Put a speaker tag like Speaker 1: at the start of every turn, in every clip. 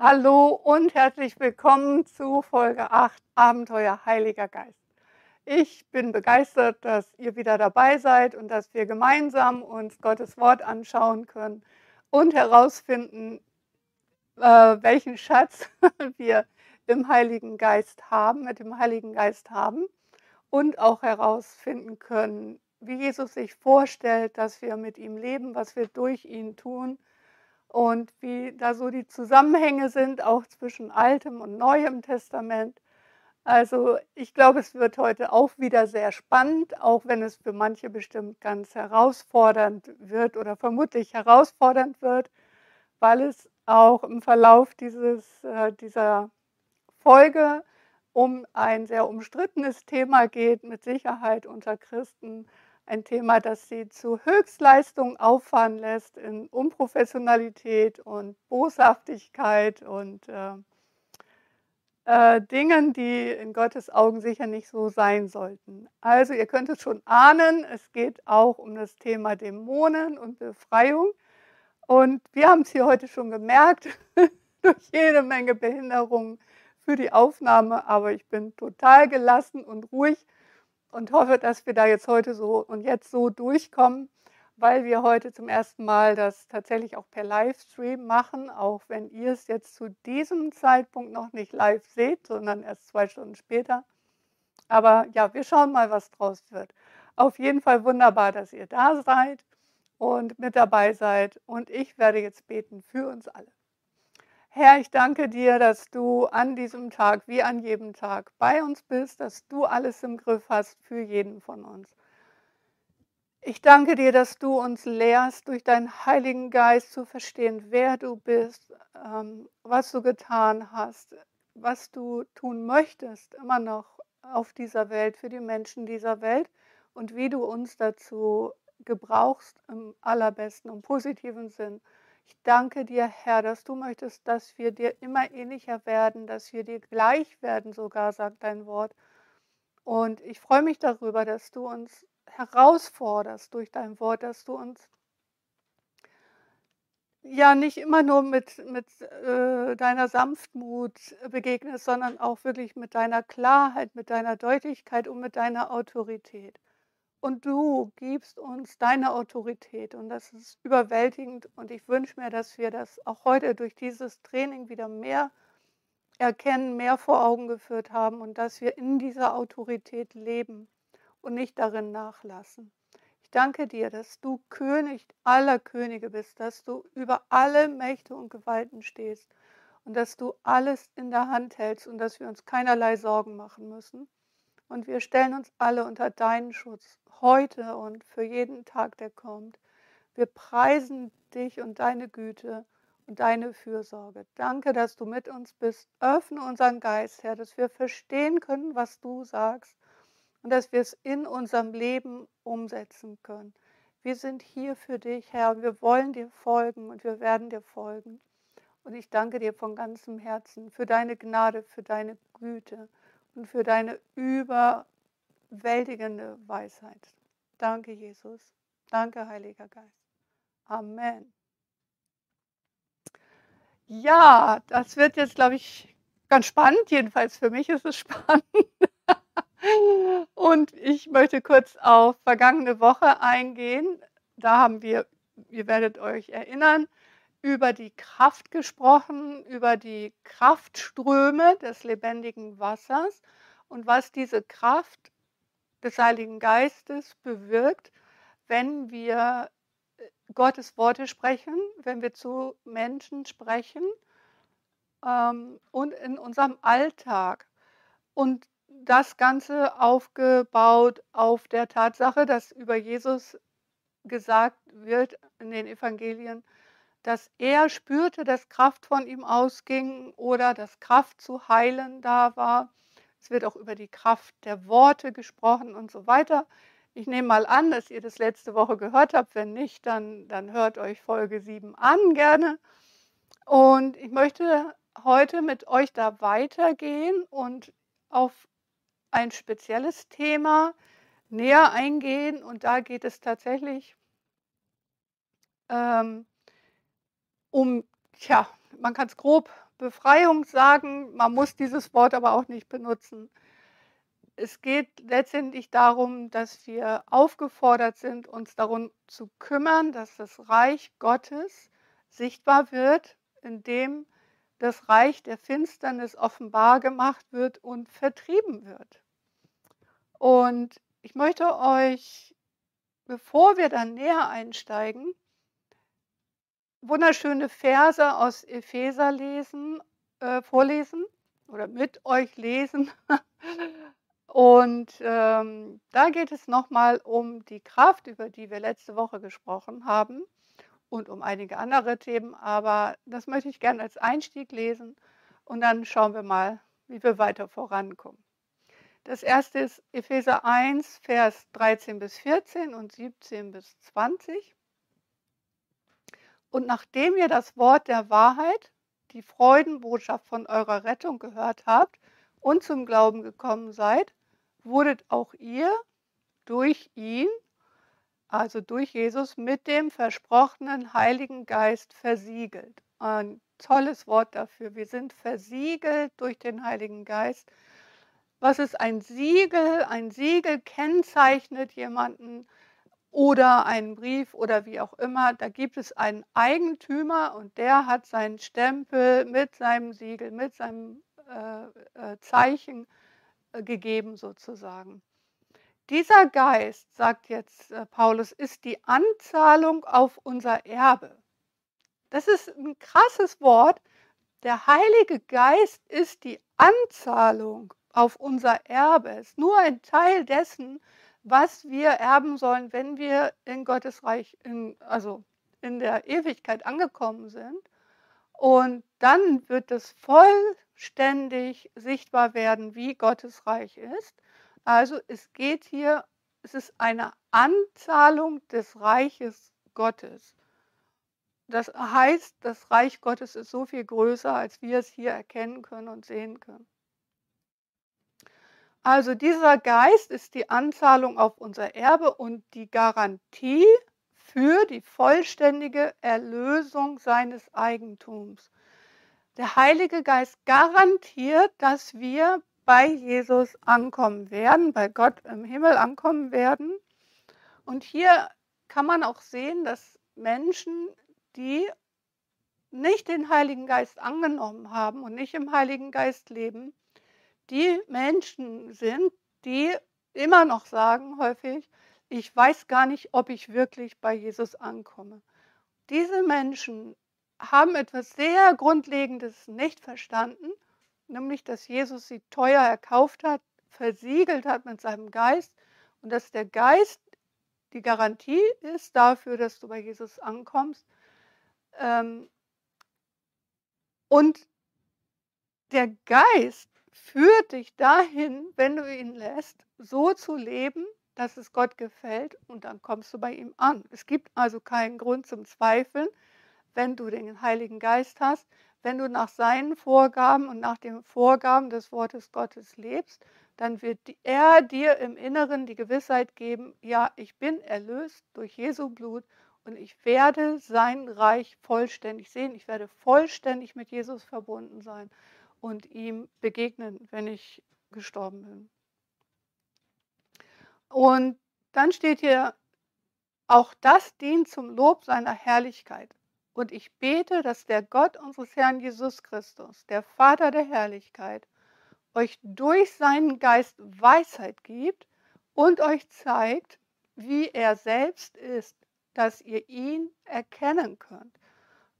Speaker 1: Hallo und herzlich willkommen zu Folge 8 Abenteuer Heiliger Geist. Ich bin begeistert, dass ihr wieder dabei seid und dass wir gemeinsam uns Gottes Wort anschauen können und herausfinden, äh, welchen Schatz wir im Heiligen Geist haben, mit dem Heiligen Geist haben und auch herausfinden können, wie Jesus sich vorstellt, dass wir mit ihm leben, was wir durch ihn tun und wie da so die Zusammenhänge sind, auch zwischen Altem und Neuem Testament. Also ich glaube, es wird heute auch wieder sehr spannend, auch wenn es für manche bestimmt ganz herausfordernd wird oder vermutlich herausfordernd wird, weil es auch im Verlauf dieses, äh, dieser Folge um ein sehr umstrittenes Thema geht, mit Sicherheit unter Christen ein Thema, das sie zu Höchstleistungen auffahren lässt in Unprofessionalität und Boshaftigkeit und äh, äh, Dingen, die in Gottes Augen sicher nicht so sein sollten. Also ihr könnt es schon ahnen, es geht auch um das Thema Dämonen und Befreiung. Und wir haben es hier heute schon gemerkt, durch jede Menge Behinderungen für die Aufnahme, aber ich bin total gelassen und ruhig und hoffe, dass wir da jetzt heute so und jetzt so durchkommen, weil wir heute zum ersten Mal das tatsächlich auch per Livestream machen, auch wenn ihr es jetzt zu diesem Zeitpunkt noch nicht live seht, sondern erst zwei Stunden später. Aber ja, wir schauen mal, was draus wird. Auf jeden Fall wunderbar, dass ihr da seid und mit dabei seid. Und ich werde jetzt beten für uns alle. Herr, ich danke dir, dass du an diesem Tag wie an jedem Tag bei uns bist, dass du alles im Griff hast für jeden von uns. Ich danke dir, dass du uns lehrst, durch deinen Heiligen Geist zu verstehen, wer du bist, ähm, was du getan hast, was du tun möchtest, immer noch auf dieser Welt, für die Menschen dieser Welt und wie du uns dazu gebrauchst im allerbesten und positiven Sinn. Ich danke dir, Herr, dass du möchtest, dass wir dir immer ähnlicher werden, dass wir dir gleich werden, sogar, sagt dein Wort. Und ich freue mich darüber, dass du uns herausforderst durch dein Wort, dass du uns ja nicht immer nur mit, mit äh, deiner Sanftmut begegnest, sondern auch wirklich mit deiner Klarheit, mit deiner Deutlichkeit und mit deiner Autorität. Und du gibst uns deine Autorität und das ist überwältigend und ich wünsche mir, dass wir das auch heute durch dieses Training wieder mehr erkennen, mehr vor Augen geführt haben und dass wir in dieser Autorität leben und nicht darin nachlassen. Ich danke dir, dass du König aller Könige bist, dass du über alle Mächte und Gewalten stehst und dass du alles in der Hand hältst und dass wir uns keinerlei Sorgen machen müssen. Und wir stellen uns alle unter deinen Schutz heute und für jeden Tag, der kommt. Wir preisen dich und deine Güte und deine Fürsorge. Danke, dass du mit uns bist. Öffne unseren Geist, Herr, dass wir verstehen können, was du sagst und dass wir es in unserem Leben umsetzen können. Wir sind hier für dich, Herr, wir wollen dir folgen und wir werden dir folgen. Und ich danke dir von ganzem Herzen für deine Gnade, für deine Güte und für deine über überwältigende Weisheit. Danke, Jesus. Danke, Heiliger Geist. Amen. Ja, das wird jetzt, glaube ich, ganz spannend. Jedenfalls für mich ist es spannend. Und ich möchte kurz auf vergangene Woche eingehen. Da haben wir, ihr werdet euch erinnern, über die Kraft gesprochen, über die Kraftströme des lebendigen Wassers und was diese Kraft des Heiligen Geistes bewirkt, wenn wir äh, Gottes Worte sprechen, wenn wir zu Menschen sprechen ähm, und in unserem Alltag. Und das Ganze aufgebaut auf der Tatsache, dass über Jesus gesagt wird in den Evangelien, dass er spürte, dass Kraft von ihm ausging oder dass Kraft zu heilen da war es wird auch über die Kraft der Worte gesprochen und so weiter. Ich nehme mal an, dass ihr das letzte Woche gehört habt. Wenn nicht, dann, dann hört euch Folge 7 an gerne. Und ich möchte heute mit euch da weitergehen und auf ein spezielles Thema näher eingehen. Und da geht es tatsächlich ähm, um, tja, man kann es grob Befreiung sagen, man muss dieses Wort aber auch nicht benutzen. Es geht letztendlich darum, dass wir aufgefordert sind, uns darum zu kümmern, dass das Reich Gottes sichtbar wird, indem das Reich der Finsternis offenbar gemacht wird und vertrieben wird. Und ich möchte euch, bevor wir dann näher einsteigen, wunderschöne Verse aus Epheser lesen, äh, vorlesen oder mit euch lesen. Und ähm, da geht es nochmal um die Kraft, über die wir letzte Woche gesprochen haben und um einige andere Themen. Aber das möchte ich gerne als Einstieg lesen und dann schauen wir mal, wie wir weiter vorankommen. Das erste ist Epheser 1, Vers 13 bis 14 und 17 bis 20. Und nachdem ihr das Wort der Wahrheit, die Freudenbotschaft von eurer Rettung gehört habt und zum Glauben gekommen seid, wurdet auch ihr durch ihn, also durch Jesus, mit dem versprochenen Heiligen Geist versiegelt. Ein tolles Wort dafür. Wir sind versiegelt durch den Heiligen Geist. Was ist ein Siegel? Ein Siegel kennzeichnet jemanden, oder einen Brief oder wie auch immer. Da gibt es einen Eigentümer und der hat seinen Stempel mit seinem Siegel, mit seinem äh, äh, Zeichen äh, gegeben sozusagen. Dieser Geist, sagt jetzt äh, Paulus, ist die Anzahlung auf unser Erbe. Das ist ein krasses Wort. Der Heilige Geist ist die Anzahlung auf unser Erbe. Es ist nur ein Teil dessen, was wir erben sollen, wenn wir in Gottes Reich, in, also in der Ewigkeit angekommen sind. Und dann wird es vollständig sichtbar werden, wie Gottes Reich ist. Also es geht hier, es ist eine Anzahlung des Reiches Gottes. Das heißt, das Reich Gottes ist so viel größer, als wir es hier erkennen können und sehen können. Also dieser Geist ist die Anzahlung auf unser Erbe und die Garantie für die vollständige Erlösung seines Eigentums. Der Heilige Geist garantiert, dass wir bei Jesus ankommen werden, bei Gott im Himmel ankommen werden. Und hier kann man auch sehen, dass Menschen, die nicht den Heiligen Geist angenommen haben und nicht im Heiligen Geist leben, die Menschen sind, die immer noch sagen häufig, ich weiß gar nicht, ob ich wirklich bei Jesus ankomme. Diese Menschen haben etwas sehr Grundlegendes nicht verstanden, nämlich dass Jesus sie teuer erkauft hat, versiegelt hat mit seinem Geist und dass der Geist die Garantie ist dafür, dass du bei Jesus ankommst. Ähm, und der Geist führt dich dahin, wenn du ihn lässt, so zu leben, dass es Gott gefällt und dann kommst du bei ihm an. Es gibt also keinen Grund zum Zweifeln, wenn du den Heiligen Geist hast, wenn du nach seinen Vorgaben und nach den Vorgaben des Wortes Gottes lebst, dann wird er dir im Inneren die Gewissheit geben, ja, ich bin erlöst durch Jesu Blut und ich werde sein Reich vollständig sehen, ich werde vollständig mit Jesus verbunden sein und ihm begegnen, wenn ich gestorben bin. Und dann steht hier, auch das dient zum Lob seiner Herrlichkeit. Und ich bete, dass der Gott unseres Herrn Jesus Christus, der Vater der Herrlichkeit, euch durch seinen Geist Weisheit gibt und euch zeigt, wie er selbst ist, dass ihr ihn erkennen könnt.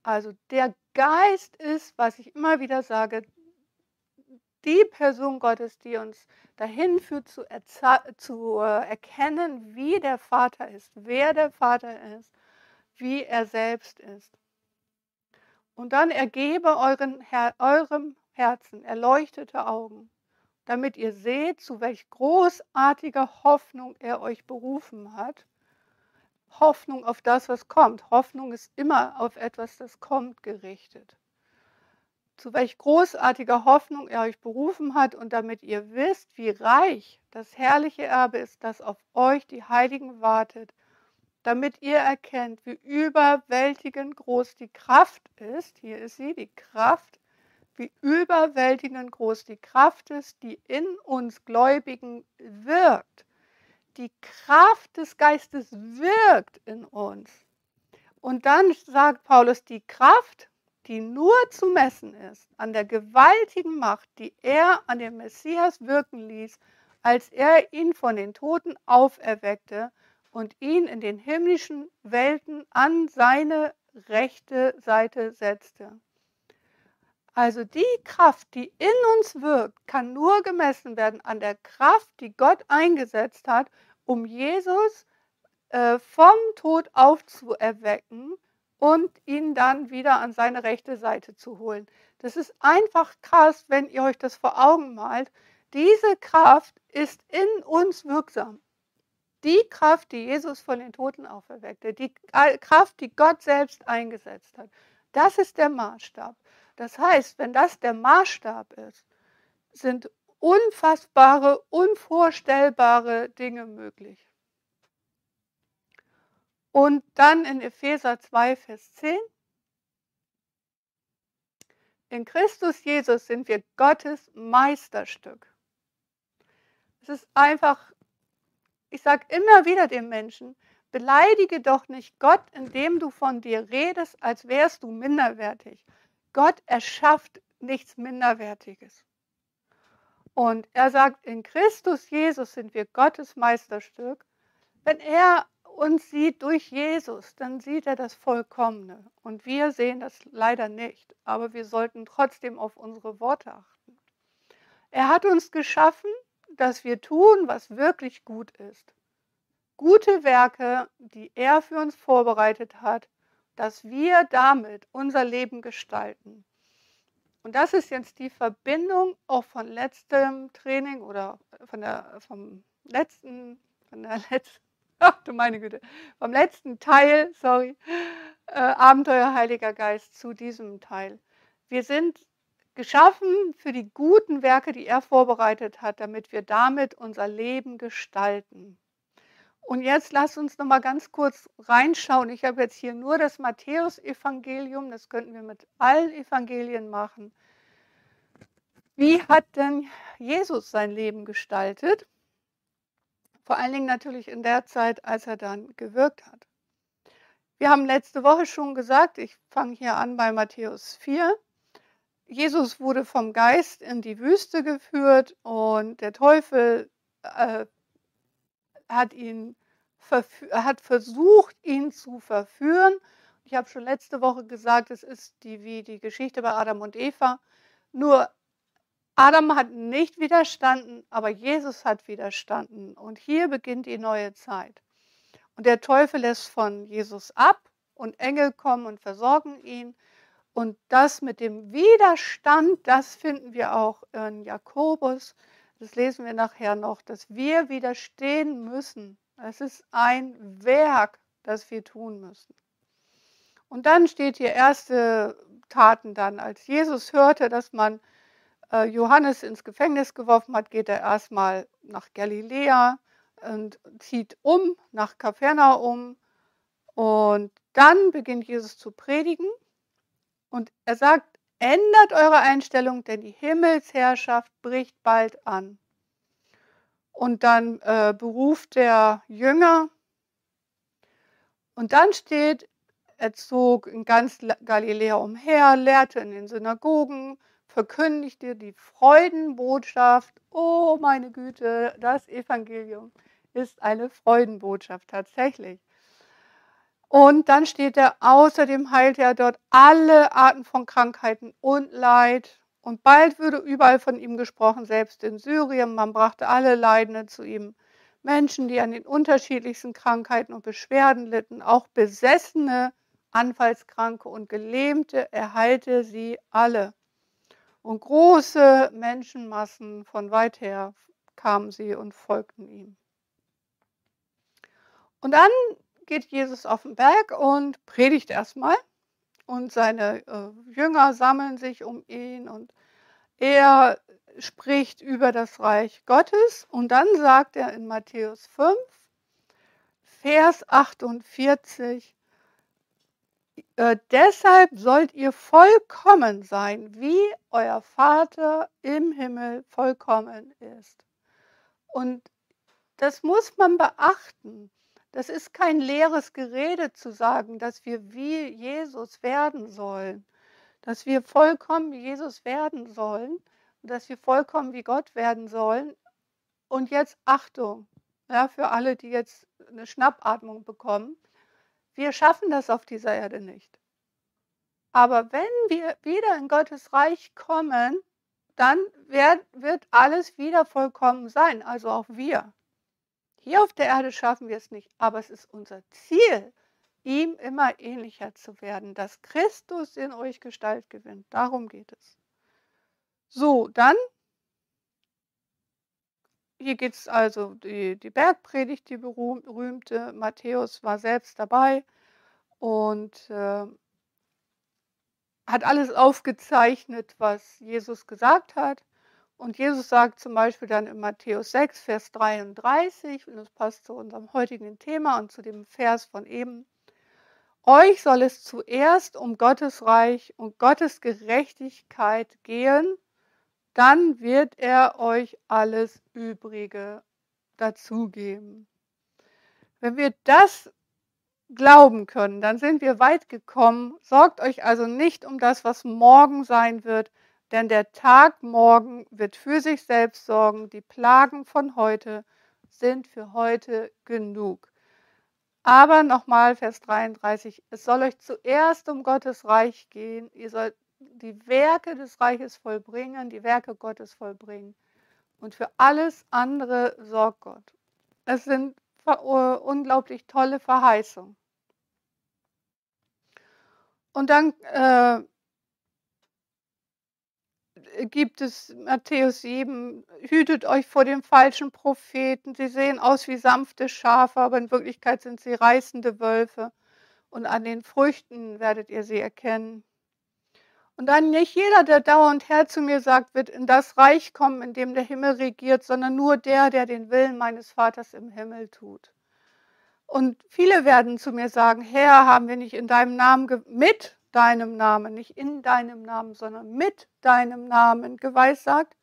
Speaker 1: Also der Geist ist, was ich immer wieder sage, die Person Gottes, die uns dahin führt, zu, zu äh, erkennen, wie der Vater ist, wer der Vater ist, wie er selbst ist. Und dann ergebe euren, Her eurem Herzen erleuchtete Augen, damit ihr seht, zu welch großartiger Hoffnung er euch berufen hat. Hoffnung auf das, was kommt. Hoffnung ist immer auf etwas, das kommt, gerichtet zu welch großartiger Hoffnung er euch berufen hat und damit ihr wisst, wie reich das herrliche Erbe ist, das auf euch, die Heiligen, wartet, damit ihr erkennt, wie überwältigend groß die Kraft ist. Hier ist sie, die Kraft. Wie überwältigend groß die Kraft ist, die in uns Gläubigen wirkt. Die Kraft des Geistes wirkt in uns. Und dann sagt Paulus, die Kraft, die nur zu messen ist an der gewaltigen Macht, die er an dem Messias wirken ließ, als er ihn von den Toten auferweckte und ihn in den himmlischen Welten an seine rechte Seite setzte. Also die Kraft, die in uns wirkt, kann nur gemessen werden an der Kraft, die Gott eingesetzt hat, um Jesus äh, vom Tod aufzuerwecken und ihn dann wieder an seine rechte Seite zu holen. Das ist einfach krass, wenn ihr euch das vor Augen malt. Diese Kraft ist in uns wirksam. Die Kraft, die Jesus von den Toten auferweckte, die Kraft, die Gott selbst eingesetzt hat, das ist der Maßstab. Das heißt, wenn das der Maßstab ist, sind unfassbare, unvorstellbare Dinge möglich. Und dann in Epheser 2, Vers 10. In Christus Jesus sind wir Gottes Meisterstück. Es ist einfach, ich sage immer wieder den Menschen, beleidige doch nicht Gott, indem du von dir redest, als wärst du minderwertig. Gott erschafft nichts Minderwertiges. Und er sagt, in Christus Jesus sind wir Gottes Meisterstück. Wenn er uns sieht durch Jesus, dann sieht er das Vollkommene. Und wir sehen das leider nicht, aber wir sollten trotzdem auf unsere Worte achten. Er hat uns geschaffen, dass wir tun, was wirklich gut ist. Gute Werke, die er für uns vorbereitet hat, dass wir damit unser Leben gestalten. Und das ist jetzt die Verbindung auch von letztem Training oder von der, vom letzten, von der letzten Ach du meine Güte. Vom letzten Teil, sorry, äh, Abenteuer Heiliger Geist zu diesem Teil. Wir sind geschaffen für die guten Werke, die er vorbereitet hat, damit wir damit unser Leben gestalten. Und jetzt lass uns noch mal ganz kurz reinschauen. Ich habe jetzt hier nur das Matthäusevangelium, das könnten wir mit allen Evangelien machen. Wie hat denn Jesus sein Leben gestaltet? Vor allen Dingen natürlich in der Zeit, als er dann gewirkt hat. Wir haben letzte Woche schon gesagt, ich fange hier an bei Matthäus 4. Jesus wurde vom Geist in die Wüste geführt und der Teufel äh, hat ihn hat versucht, ihn zu verführen. Ich habe schon letzte Woche gesagt, es ist die, wie die Geschichte bei Adam und Eva. Nur Adam hat nicht widerstanden, aber Jesus hat widerstanden. Und hier beginnt die neue Zeit. Und der Teufel lässt von Jesus ab und Engel kommen und versorgen ihn. Und das mit dem Widerstand, das finden wir auch in Jakobus. Das lesen wir nachher noch, dass wir widerstehen müssen. Es ist ein Werk, das wir tun müssen. Und dann steht hier erste Taten dann, als Jesus hörte, dass man Johannes ins Gefängnis geworfen hat, geht er erstmal nach Galiläa und zieht um nach Kapernaum. Und dann beginnt Jesus zu predigen. Und er sagt, ändert eure Einstellung, denn die Himmelsherrschaft bricht bald an. Und dann äh, beruft der Jünger. Und dann steht, er zog in ganz Galiläa umher, lehrte in den Synagogen, verkündigte die Freudenbotschaft. Oh meine Güte, das Evangelium ist eine Freudenbotschaft tatsächlich. Und dann steht er, außerdem heilt er dort alle Arten von Krankheiten und Leid. Und bald würde überall von ihm gesprochen, selbst in Syrien. Man brachte alle Leidenden zu ihm. Menschen, die an den unterschiedlichsten Krankheiten und Beschwerden litten, auch Besessene, Anfallskranke und Gelähmte, er heilte sie alle. Und große Menschenmassen von weit her kamen sie und folgten ihm. Und dann geht Jesus auf den Berg und predigt erstmal. Und seine äh, Jünger sammeln sich um ihn und er spricht über das Reich Gottes. Und dann sagt er in Matthäus 5, Vers 48. Äh, deshalb sollt ihr vollkommen sein, wie euer Vater im Himmel vollkommen ist. Und das muss man beachten. Das ist kein leeres Gerede zu sagen, dass wir wie Jesus werden sollen, dass wir vollkommen wie Jesus werden sollen, dass wir vollkommen wie Gott werden sollen. Und jetzt Achtung, ja, für alle, die jetzt eine Schnappatmung bekommen. Wir schaffen das auf dieser Erde nicht. Aber wenn wir wieder in Gottes Reich kommen, dann wird alles wieder vollkommen sein, also auch wir. Hier auf der Erde schaffen wir es nicht, aber es ist unser Ziel, ihm immer ähnlicher zu werden, dass Christus in euch Gestalt gewinnt. Darum geht es. So, dann, hier geht es also die, die Bergpredigt, die berühmte. Matthäus war selbst dabei und äh, hat alles aufgezeichnet, was Jesus gesagt hat. Und Jesus sagt zum Beispiel dann in Matthäus 6, Vers 33, und das passt zu unserem heutigen Thema und zu dem Vers von eben, euch soll es zuerst um Gottes Reich und Gottes Gerechtigkeit gehen, dann wird er euch alles Übrige dazugeben. Wenn wir das glauben können, dann sind wir weit gekommen. Sorgt euch also nicht um das, was morgen sein wird, denn der Tag morgen wird für sich selbst sorgen. Die Plagen von heute sind für heute genug. Aber nochmal Vers 33, es soll euch zuerst um Gottes Reich gehen. Ihr sollt die Werke des Reiches vollbringen, die Werke Gottes vollbringen. Und für alles andere sorgt Gott. Es sind unglaublich tolle Verheißungen. Und dann äh, gibt es Matthäus 7, hütet euch vor den falschen Propheten. Sie sehen aus wie sanfte Schafe, aber in Wirklichkeit sind sie reißende Wölfe. Und an den Früchten werdet ihr sie erkennen. Und dann nicht jeder, der dauernd Herr zu mir sagt, wird in das Reich kommen, in dem der Himmel regiert, sondern nur der, der den Willen meines Vaters im Himmel tut. Und viele werden zu mir sagen, Herr, haben wir nicht in deinem Namen mit deinem Namen, nicht in deinem Namen, sondern mit deinem Namen geweissagt?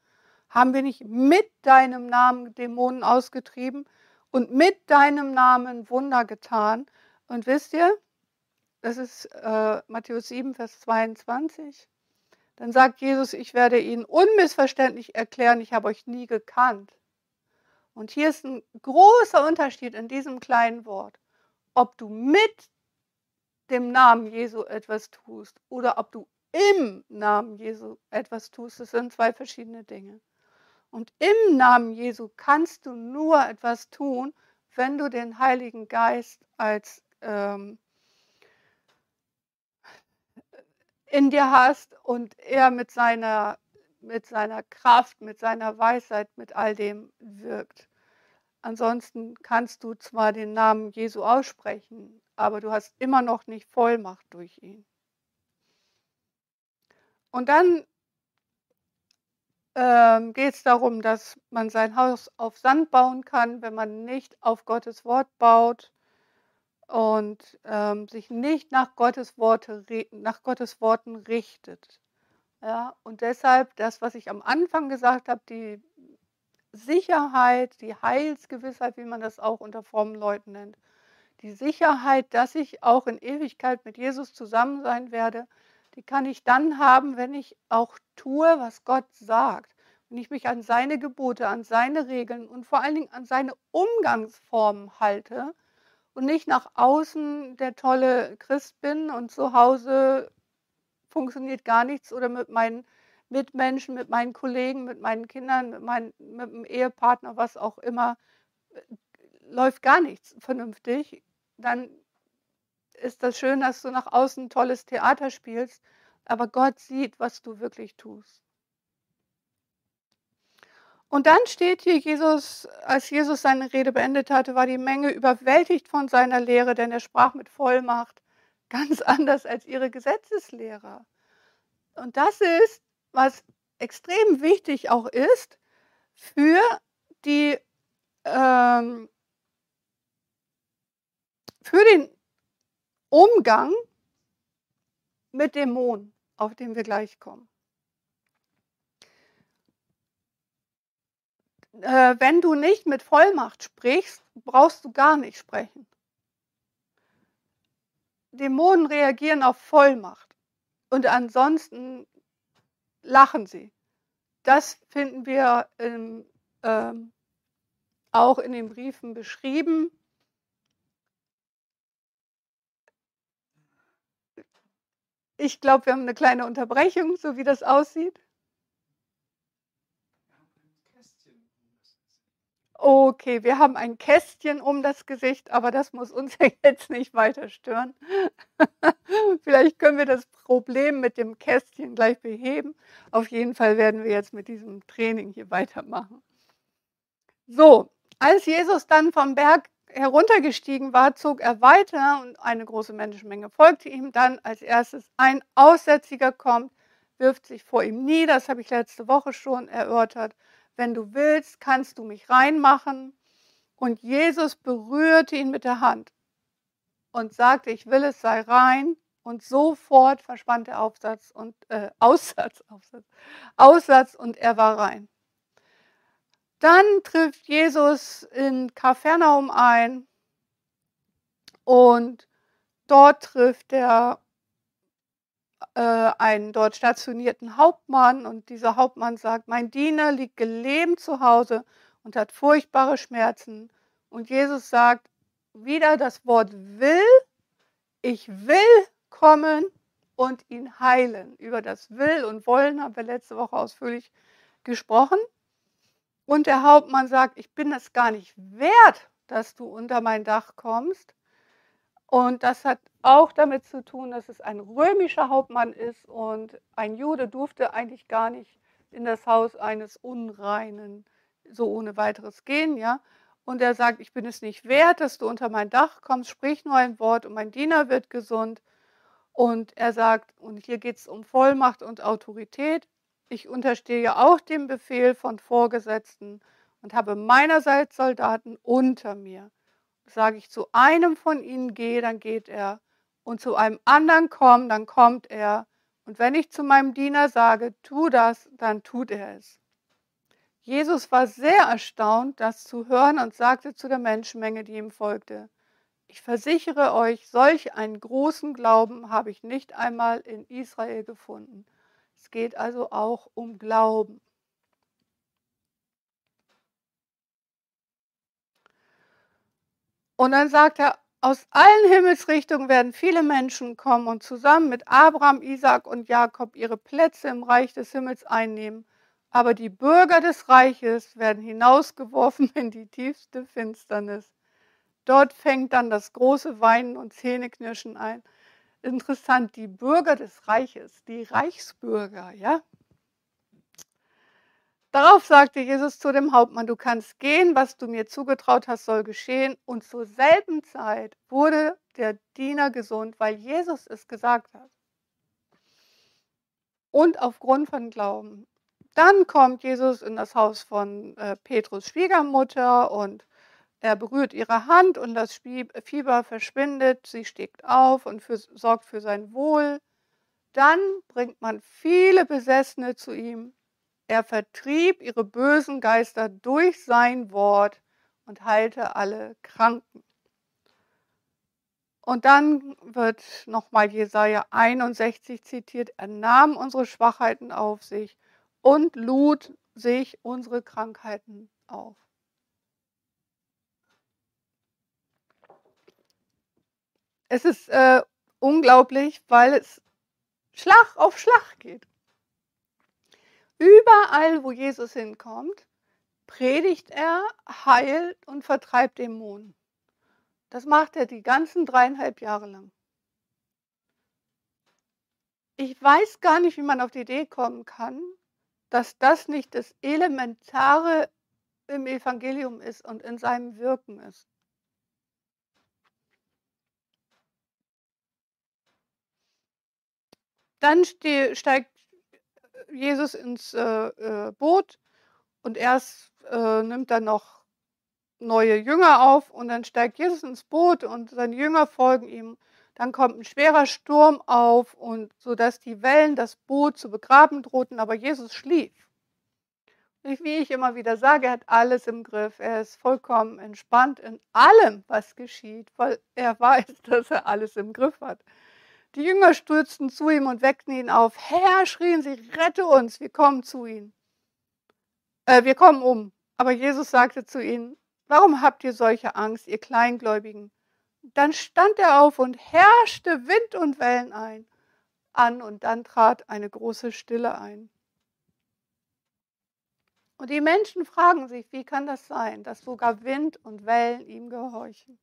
Speaker 1: Haben wir nicht mit deinem Namen Dämonen ausgetrieben und mit deinem Namen Wunder getan? Und wisst ihr, das ist äh, Matthäus 7, Vers 22. Dann sagt Jesus, ich werde Ihnen unmissverständlich erklären, ich habe euch nie gekannt. Und hier ist ein großer Unterschied in diesem kleinen Wort. Ob du mit dem Namen Jesu etwas tust oder ob du im Namen Jesu etwas tust, das sind zwei verschiedene Dinge. Und im Namen Jesu kannst du nur etwas tun, wenn du den Heiligen Geist als ähm, in dir hast und er mit seiner, mit seiner Kraft, mit seiner Weisheit, mit all dem wirkt. Ansonsten kannst du zwar den Namen Jesu aussprechen, aber du hast immer noch nicht Vollmacht durch ihn. Und dann ähm, geht es darum, dass man sein Haus auf Sand bauen kann, wenn man nicht auf Gottes Wort baut und ähm, sich nicht nach Gottes, Worte, nach Gottes Worten richtet. Ja, und deshalb das, was ich am Anfang gesagt habe, die Sicherheit, die Heilsgewissheit, wie man das auch unter frommen Leuten nennt, die Sicherheit, dass ich auch in Ewigkeit mit Jesus zusammen sein werde, die kann ich dann haben, wenn ich auch tue, was Gott sagt. Wenn ich mich an seine Gebote, an seine Regeln und vor allen Dingen an seine Umgangsformen halte und nicht nach außen der tolle Christ bin und zu Hause funktioniert gar nichts oder mit meinen Mitmenschen, mit meinen Kollegen, mit meinen Kindern, mit, mein, mit dem Ehepartner, was auch immer, läuft gar nichts vernünftig, dann ist das schön, dass du nach außen tolles Theater spielst, aber Gott sieht, was du wirklich tust. Und dann steht hier, Jesus, als Jesus seine Rede beendet hatte, war die Menge überwältigt von seiner Lehre, denn er sprach mit Vollmacht, ganz anders als ihre Gesetzeslehrer. Und das ist, was extrem wichtig auch ist für die ähm, für den Umgang mit Dämonen, auf den wir gleich kommen. Äh, wenn du nicht mit Vollmacht sprichst, brauchst du gar nicht sprechen. Dämonen reagieren auf Vollmacht und ansonsten lachen sie. Das finden wir im, ähm, auch in den Briefen beschrieben. Ich glaube, wir haben eine kleine Unterbrechung, so wie das aussieht. Okay, wir haben ein Kästchen um das Gesicht, aber das muss uns jetzt nicht weiter stören. Vielleicht können wir das Problem mit dem Kästchen gleich beheben. Auf jeden Fall werden wir jetzt mit diesem Training hier weitermachen. So, als Jesus dann vom Berg heruntergestiegen war, zog er weiter und eine große Menschenmenge folgte ihm. Dann als erstes ein Aussätziger kommt, wirft sich vor ihm nieder. Das habe ich letzte Woche schon erörtert wenn du willst, kannst du mich reinmachen. Und Jesus berührte ihn mit der Hand und sagte, ich will es, sei rein. Und sofort verschwand der Aufsatz und äh, Aussatz, Aufsatz, Aussatz und er war rein. Dann trifft Jesus in Kapernaum ein und dort trifft er äh, einen dort stationierten Hauptmann und dieser Hauptmann sagt, mein Diener liegt gelähmt zu Hause und hat furchtbare Schmerzen. Und Jesus sagt wieder das Wort will, ich will kommen und ihn heilen. Über das Will und Wollen haben wir letzte Woche ausführlich gesprochen. Und der Hauptmann sagt, ich bin es gar nicht wert, dass du unter mein Dach kommst. Und das hat auch damit zu tun, dass es ein römischer Hauptmann ist und ein Jude durfte eigentlich gar nicht in das Haus eines Unreinen so ohne weiteres gehen, ja. Und er sagt, ich bin es nicht wert, dass du unter mein Dach kommst, sprich nur ein Wort und mein Diener wird gesund. Und er sagt, und hier geht es um Vollmacht und Autorität. Ich unterstehe auch dem Befehl von Vorgesetzten und habe meinerseits Soldaten unter mir. Sage ich zu einem von ihnen gehe, dann geht er und zu einem anderen kommen, dann kommt er. Und wenn ich zu meinem Diener sage, tu das, dann tut er es. Jesus war sehr erstaunt, das zu hören und sagte zu der Menschenmenge, die ihm folgte, ich versichere euch, solch einen großen Glauben habe ich nicht einmal in Israel gefunden. Es geht also auch um Glauben. Und dann sagt er, aus allen Himmelsrichtungen werden viele Menschen kommen und zusammen mit Abraham, Isaac und Jakob ihre Plätze im Reich des Himmels einnehmen. Aber die Bürger des Reiches werden hinausgeworfen in die tiefste Finsternis. Dort fängt dann das große Weinen und Zähneknirschen ein. Interessant, die Bürger des Reiches, die Reichsbürger, ja, Darauf sagte Jesus zu dem Hauptmann, du kannst gehen, was du mir zugetraut hast, soll geschehen. Und zur selben Zeit wurde der Diener gesund, weil Jesus es gesagt hat. Und aufgrund von Glauben. Dann kommt Jesus in das Haus von äh, Petrus Schwiegermutter und er berührt ihre Hand und das Fieber verschwindet. Sie steht auf und für, sorgt für sein Wohl. Dann bringt man viele Besessene zu ihm er vertrieb ihre bösen Geister durch sein Wort und heilte alle Kranken. Und dann wird nochmal Jesaja 61 zitiert: Er nahm unsere Schwachheiten auf sich und lud sich unsere Krankheiten auf. Es ist äh, unglaublich, weil es Schlag auf Schlag geht. Überall, wo Jesus hinkommt, predigt er, heilt und vertreibt Dämonen. Das macht er die ganzen dreieinhalb Jahre lang. Ich weiß gar nicht, wie man auf die Idee kommen kann, dass das nicht das Elementare im Evangelium ist und in seinem Wirken ist. Dann steigt Jesus ins äh, äh, Boot und erst äh, nimmt er noch neue Jünger auf und dann steigt Jesus ins Boot und seine Jünger folgen ihm. Dann kommt ein schwerer Sturm auf und so dass die Wellen das Boot zu begraben drohten, aber Jesus schlief. Wie ich immer wieder sage, er hat alles im Griff. Er ist vollkommen entspannt in allem, was geschieht, weil er weiß, dass er alles im Griff hat. Die Jünger stürzten zu ihm und weckten ihn auf. Herr, schrien sie, rette uns, wir kommen zu ihm. Äh, wir kommen um. Aber Jesus sagte zu ihnen, warum habt ihr solche Angst, ihr Kleingläubigen? Dann stand er auf und herrschte Wind und Wellen ein an und dann trat eine große Stille ein. Und die Menschen fragen sich, wie kann das sein, dass sogar Wind und Wellen ihm gehorchen?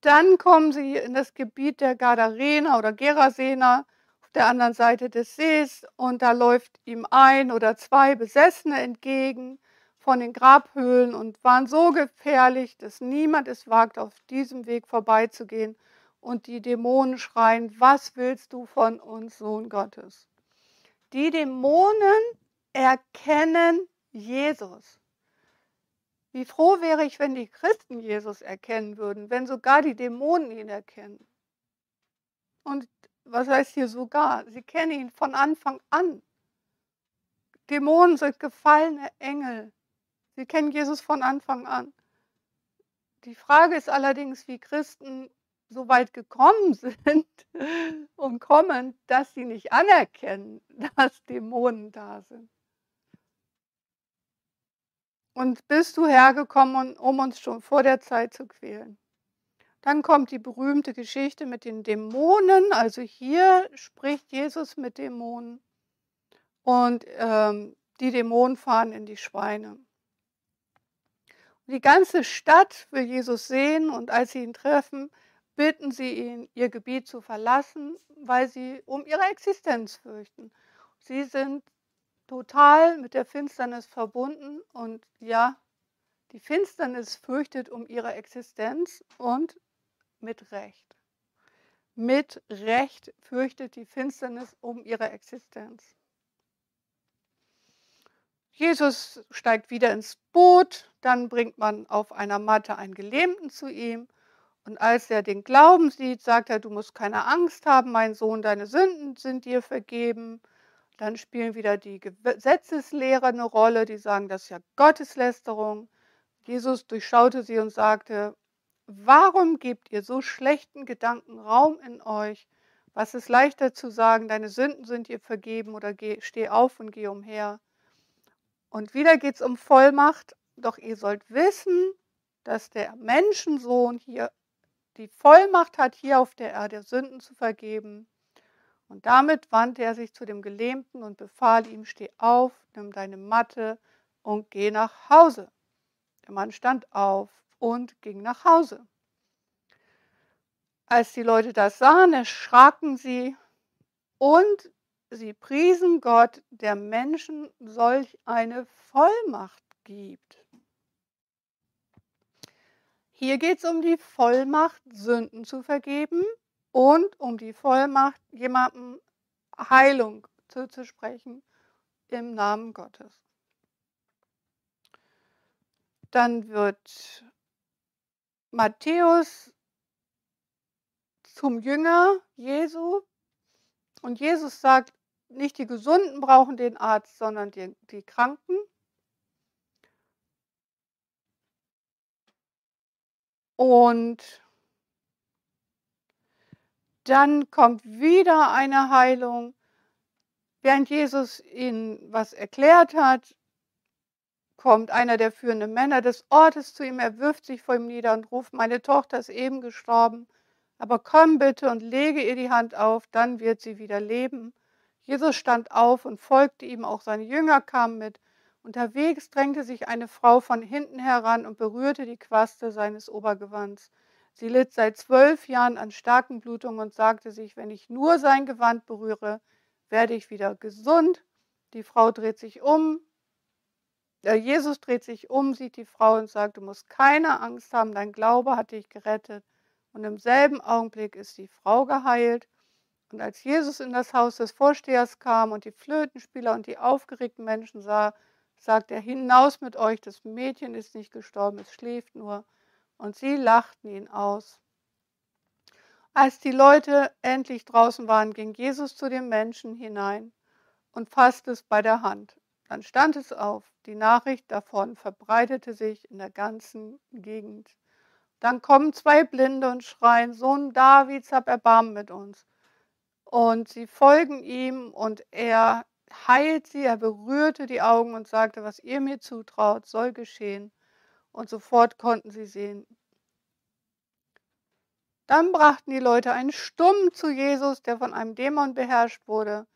Speaker 1: Dann kommen sie in das Gebiet der Gadarener oder Gerasener auf der anderen Seite des Sees und da läuft ihm ein oder zwei Besessene entgegen von den Grabhöhlen und waren so gefährlich, dass niemand es wagt, auf diesem Weg vorbeizugehen. Und die Dämonen schreien, was willst du von uns, Sohn Gottes? Die Dämonen erkennen Jesus. Wie froh wäre ich, wenn die Christen Jesus erkennen würden, wenn sogar die Dämonen ihn erkennen. Und was heißt hier sogar? Sie kennen ihn von Anfang an. Dämonen sind gefallene Engel. Sie kennen Jesus von Anfang an. Die Frage ist allerdings, wie Christen so weit gekommen sind und kommen, dass sie nicht anerkennen, dass Dämonen da sind. Und bist du hergekommen, um uns schon vor der Zeit zu quälen. Dann kommt die berühmte Geschichte mit den Dämonen. Also hier spricht Jesus mit Dämonen. Und ähm, die Dämonen fahren in die Schweine. Die ganze Stadt will Jesus sehen und als sie ihn treffen, bitten sie ihn, ihr Gebiet zu verlassen, weil sie um ihre Existenz fürchten. Sie sind total mit der Finsternis verbunden und ja, die Finsternis fürchtet um ihre Existenz und mit Recht. Mit Recht fürchtet die Finsternis um ihre Existenz. Jesus steigt wieder ins Boot, dann bringt man auf einer Matte einen Gelähmten zu ihm und als er den Glauben sieht, sagt er, du musst keine Angst haben, mein Sohn, deine Sünden sind dir vergeben. Dann spielen wieder die Gesetzeslehrer eine Rolle, die sagen, das ist ja Gotteslästerung. Jesus durchschaute sie und sagte, warum gebt ihr so schlechten Gedanken Raum in euch? Was ist leichter zu sagen, deine Sünden sind dir vergeben oder geh, steh auf und geh umher? Und wieder geht es um Vollmacht, doch ihr sollt wissen, dass der Menschensohn hier die Vollmacht hat, hier auf der Erde Sünden zu vergeben. Und damit wandte er sich zu dem Gelähmten und befahl ihm, steh auf, nimm deine Matte und geh nach Hause. Der Mann stand auf und ging nach Hause. Als die Leute das sahen, erschraken sie und sie priesen Gott, der Menschen solch eine Vollmacht gibt. Hier geht es um die Vollmacht, Sünden zu vergeben und um die Vollmacht, jemandem Heilung zuzusprechen im Namen Gottes. Dann wird Matthäus zum Jünger Jesu und Jesus sagt, nicht die Gesunden brauchen den Arzt, sondern die, die Kranken. Und dann kommt wieder eine Heilung. Während Jesus ihnen was erklärt hat, kommt einer der führenden Männer des Ortes zu ihm, er wirft sich vor ihm nieder und ruft, meine Tochter ist eben gestorben, aber komm bitte und lege ihr die Hand auf, dann wird sie wieder leben. Jesus stand auf und folgte ihm, auch seine Jünger kamen mit. Unterwegs drängte sich eine Frau von hinten heran und berührte die Quaste seines Obergewands. Sie litt seit zwölf Jahren an starken Blutungen und sagte sich, wenn ich nur sein Gewand berühre, werde ich wieder gesund. Die Frau dreht sich um. Äh, Jesus dreht sich um, sieht die Frau und sagt, du musst keine Angst haben, dein Glaube hat dich gerettet. Und im selben Augenblick ist die Frau geheilt. Und als Jesus in das Haus des Vorstehers kam und die Flötenspieler und die aufgeregten Menschen sah, sagt er, hinaus mit euch, das Mädchen ist nicht gestorben, es schläft nur. Und sie lachten ihn aus. Als die Leute endlich draußen waren, ging Jesus zu den Menschen hinein und fasste es bei der Hand. Dann stand es auf. Die Nachricht davon verbreitete sich in der ganzen Gegend. Dann kommen zwei Blinde und schreien, Sohn Davids, hab Erbarmen mit uns. Und sie folgen ihm und er heilt sie, er berührte die Augen und sagte, was ihr mir zutraut, soll geschehen. Und sofort konnten sie sehen. Dann brachten die Leute einen Stumm zu Jesus, der von einem Dämon beherrscht wurde.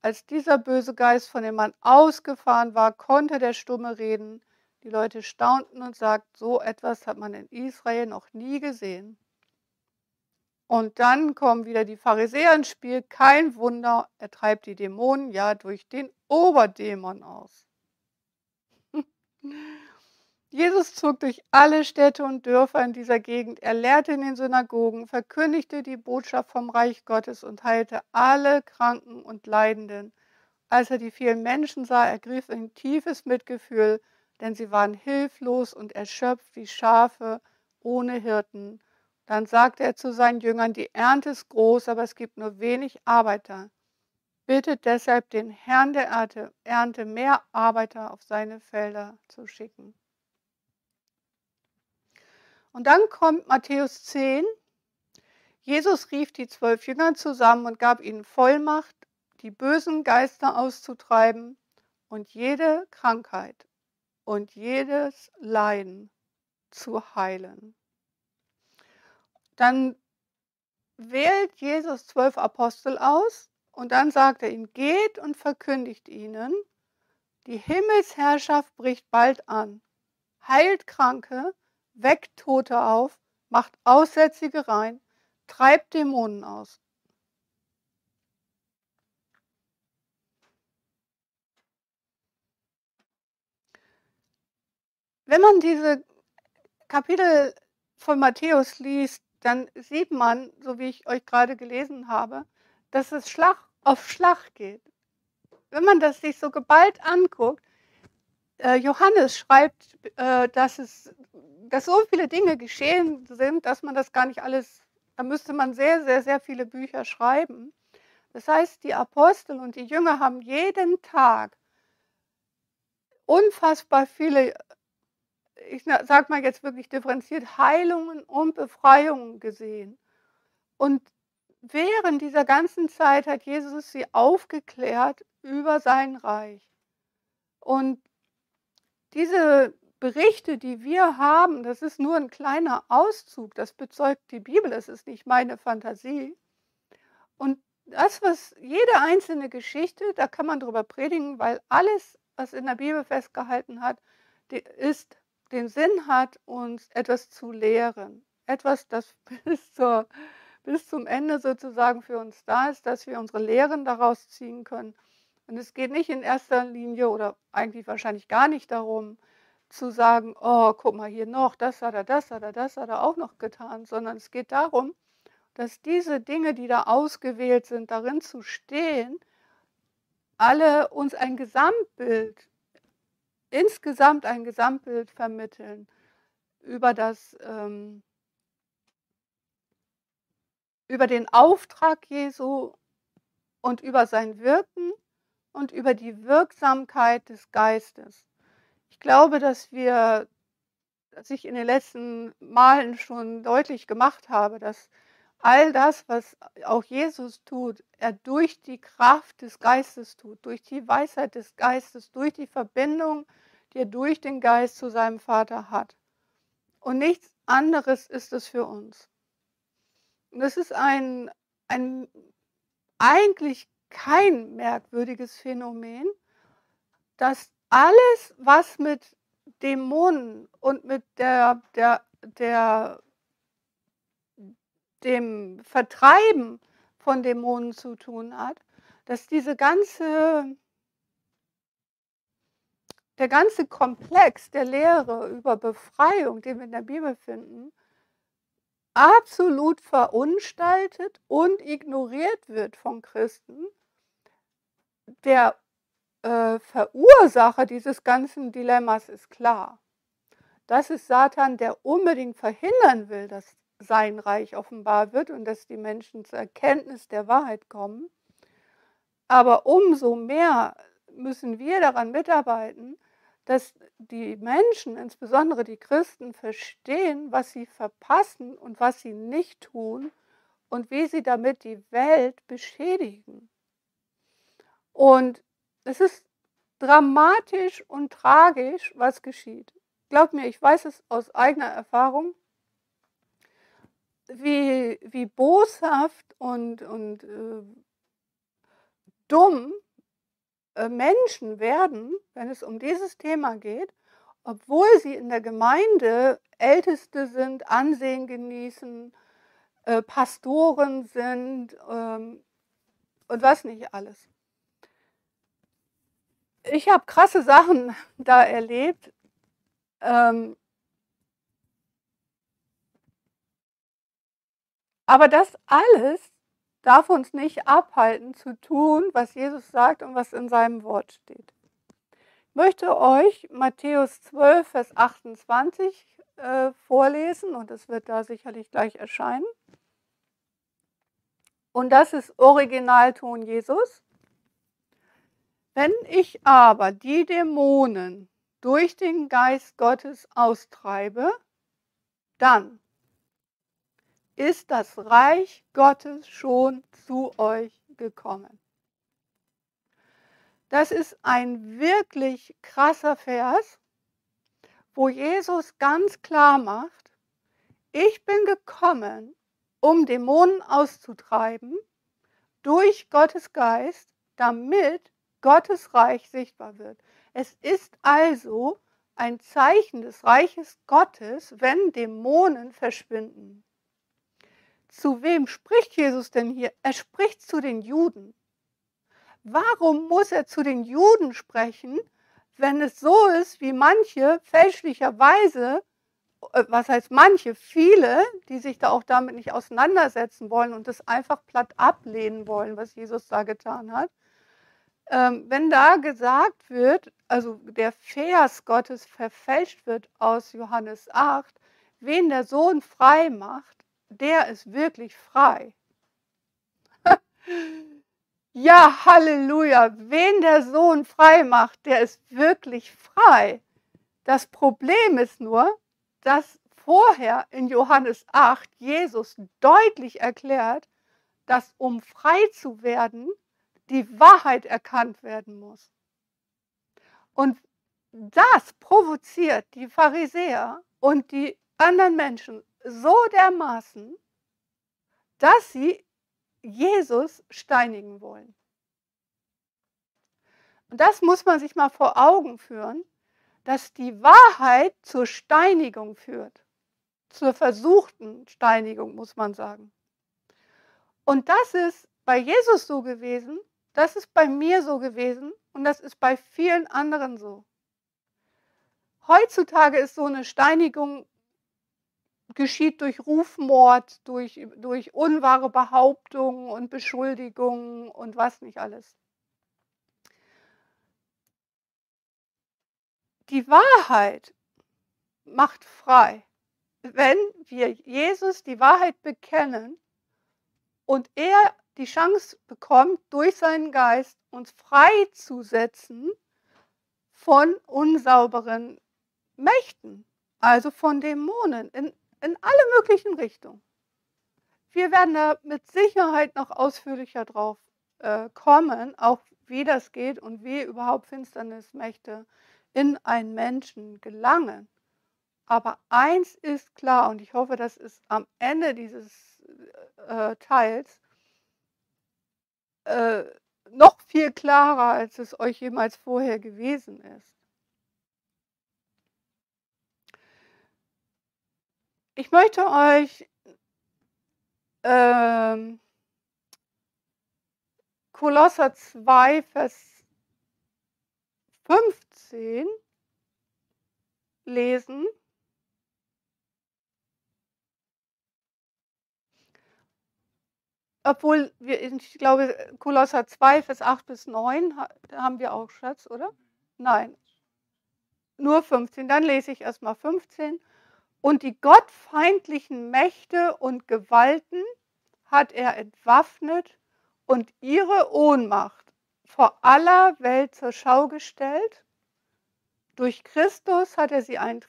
Speaker 1: Als dieser böse Geist von dem Mann ausgefahren war, konnte der Stumme reden. Die Leute staunten und sagten, so etwas hat man in Israel noch nie gesehen. Und dann kommen wieder die Pharisäer ins Spiel. Kein Wunder, er treibt die Dämonen ja durch den Oberdämon aus. Jesus zog durch alle Städte und Dörfer in dieser Gegend. Er lehrte in den Synagogen, verkündigte die Botschaft vom Reich Gottes und heilte alle Kranken und Leidenden. Als er die vielen Menschen sah, ergriff ihn tiefes Mitgefühl, denn sie waren hilflos und erschöpft wie Schafe ohne Hirten. Dann sagte er zu seinen Jüngern, die Ernte ist groß, aber es gibt nur wenig Arbeiter. Bittet deshalb den Herrn der Ernte, Ernte mehr Arbeiter auf seine Felder zu schicken. Und dann kommt Matthäus 10. Jesus rief die zwölf Jünger zusammen und gab ihnen Vollmacht, die bösen Geister auszutreiben und jede Krankheit und jedes Leiden zu heilen. Dann wählt Jesus zwölf Apostel aus und dann sagt er ihnen, geht und verkündigt ihnen, die Himmelsherrschaft bricht bald an, heilt Kranke, weckt Tote auf, macht Aussätzige rein, treibt Dämonen aus. Wenn man diese Kapitel von Matthäus liest, dann sieht man, so wie ich euch gerade gelesen habe, dass es Schlag auf Schlag geht. Wenn man das sich so geballt anguckt, Johannes schreibt, äh, dass, es, dass so viele Dinge geschehen sind, dass man das gar nicht alles, da müsste man sehr, sehr, sehr viele Bücher schreiben. Das heißt, die Apostel und die Jünger haben jeden Tag unfassbar viele ich sage mal jetzt wirklich differenziert, Heilungen und Befreiungen gesehen. Und während dieser ganzen Zeit hat Jesus sie aufgeklärt über sein Reich. Und diese Berichte, die wir haben, das ist nur ein kleiner Auszug, das bezeugt die Bibel, es ist nicht meine Fantasie. Und das, was jede einzelne Geschichte, da kann man drüber predigen, weil alles, was in der Bibel festgehalten hat, ist den Sinn hat, uns etwas zu lehren. Etwas, das bis, zur, bis zum Ende sozusagen für uns da ist, dass wir unsere Lehren daraus ziehen können. Und es geht nicht in erster Linie oder eigentlich wahrscheinlich gar nicht darum, zu sagen, oh, guck mal hier noch, das hat er, das hat er, das hat er auch noch getan, sondern es geht darum, dass diese Dinge, die da ausgewählt sind, darin zu stehen, alle uns ein Gesamtbild insgesamt ein Gesamtbild vermitteln über das ähm, über den Auftrag Jesu und über sein Wirken und über die Wirksamkeit des Geistes. Ich glaube, dass wir, dass ich in den letzten Malen schon deutlich gemacht habe, dass all das, was auch Jesus tut, er durch die Kraft des Geistes tut, durch die Weisheit des Geistes, durch die Verbindung, die er durch den Geist zu seinem Vater hat. Und nichts anderes ist es für uns. Und es ist ein, ein eigentlich kein merkwürdiges Phänomen, dass alles, was mit Dämonen und mit der, der, der dem Vertreiben von Dämonen zu tun hat, dass diese ganze, der ganze Komplex der Lehre über Befreiung, den wir in der Bibel finden, absolut verunstaltet und ignoriert wird von Christen, der, äh, Verursacher dieses ganzen Dilemmas ist klar. Das ist Satan, der unbedingt verhindern will, dass sein Reich offenbar wird und dass die Menschen zur Erkenntnis der Wahrheit kommen. Aber umso mehr müssen wir daran mitarbeiten, dass die Menschen, insbesondere die Christen, verstehen, was sie verpassen und was sie nicht tun und wie sie damit die Welt beschädigen. Und es ist dramatisch und tragisch, was geschieht. Glaub mir, ich weiß es aus eigener Erfahrung, wie, wie boshaft und, und äh, dumm Menschen werden, wenn es um dieses Thema geht, obwohl sie in der Gemeinde Älteste sind, Ansehen genießen, äh, Pastoren sind ähm, und was nicht alles. Ich habe krasse Sachen da erlebt. Ähm, aber das alles darf uns nicht abhalten zu tun, was Jesus sagt und was in seinem Wort steht. Ich möchte euch Matthäus 12, Vers 28 äh, vorlesen und es wird da sicherlich gleich erscheinen. Und das ist Originalton Jesus. Wenn ich aber die Dämonen durch den Geist Gottes austreibe, dann ist das Reich Gottes schon zu euch gekommen. Das ist ein wirklich krasser Vers, wo Jesus ganz klar macht, ich bin gekommen, um Dämonen auszutreiben durch Gottes Geist, damit Gottes Reich sichtbar wird. Es ist also ein Zeichen des Reiches Gottes, wenn Dämonen verschwinden. Zu wem spricht Jesus denn hier? Er spricht zu den Juden. Warum muss er zu den Juden sprechen, wenn es so ist, wie manche fälschlicherweise, äh, was heißt manche, viele, die sich da auch damit nicht auseinandersetzen wollen und das einfach platt ablehnen wollen, was Jesus da getan hat, ähm, wenn da gesagt wird, also der Vers Gottes verfälscht wird aus Johannes 8, wen der Sohn frei macht, der ist wirklich frei. ja, Halleluja, wen der Sohn frei macht, der ist wirklich frei. Das Problem ist nur, dass vorher in Johannes 8 Jesus deutlich erklärt, dass um frei zu werden, die Wahrheit erkannt werden muss. Und das provoziert die Pharisäer und die anderen Menschen so dermaßen, dass sie Jesus steinigen wollen. Und das muss man sich mal vor Augen führen, dass die Wahrheit zur Steinigung führt. Zur versuchten Steinigung, muss man sagen. Und das ist bei Jesus so gewesen, das ist bei mir so gewesen und das ist bei vielen anderen so. Heutzutage ist so eine Steinigung geschieht durch Rufmord, durch, durch unwahre Behauptungen und Beschuldigungen und was nicht alles. Die Wahrheit macht frei. Wenn wir Jesus die Wahrheit bekennen und er die Chance bekommt, durch seinen Geist uns freizusetzen von unsauberen Mächten, also von Dämonen in in alle möglichen Richtungen. Wir werden da mit Sicherheit noch ausführlicher drauf äh, kommen, auch wie das geht und wie überhaupt Finsternismächte in einen Menschen gelangen. Aber eins ist klar, und ich hoffe, das ist am Ende dieses äh, Teils äh, noch viel klarer, als es euch jemals vorher gewesen ist. Ich möchte euch ähm, Kolosser 2, Vers 15 lesen. obwohl wir, ich glaube, Kolosser 2, Vers 8 bis 9 haben wir auch, Schatz, oder? Nein. Nur 15. Dann lese ich erstmal 15. Und die gottfeindlichen Mächte und Gewalten hat er entwaffnet und ihre Ohnmacht vor aller Welt zur Schau gestellt. Durch Christus hat er, sie einen,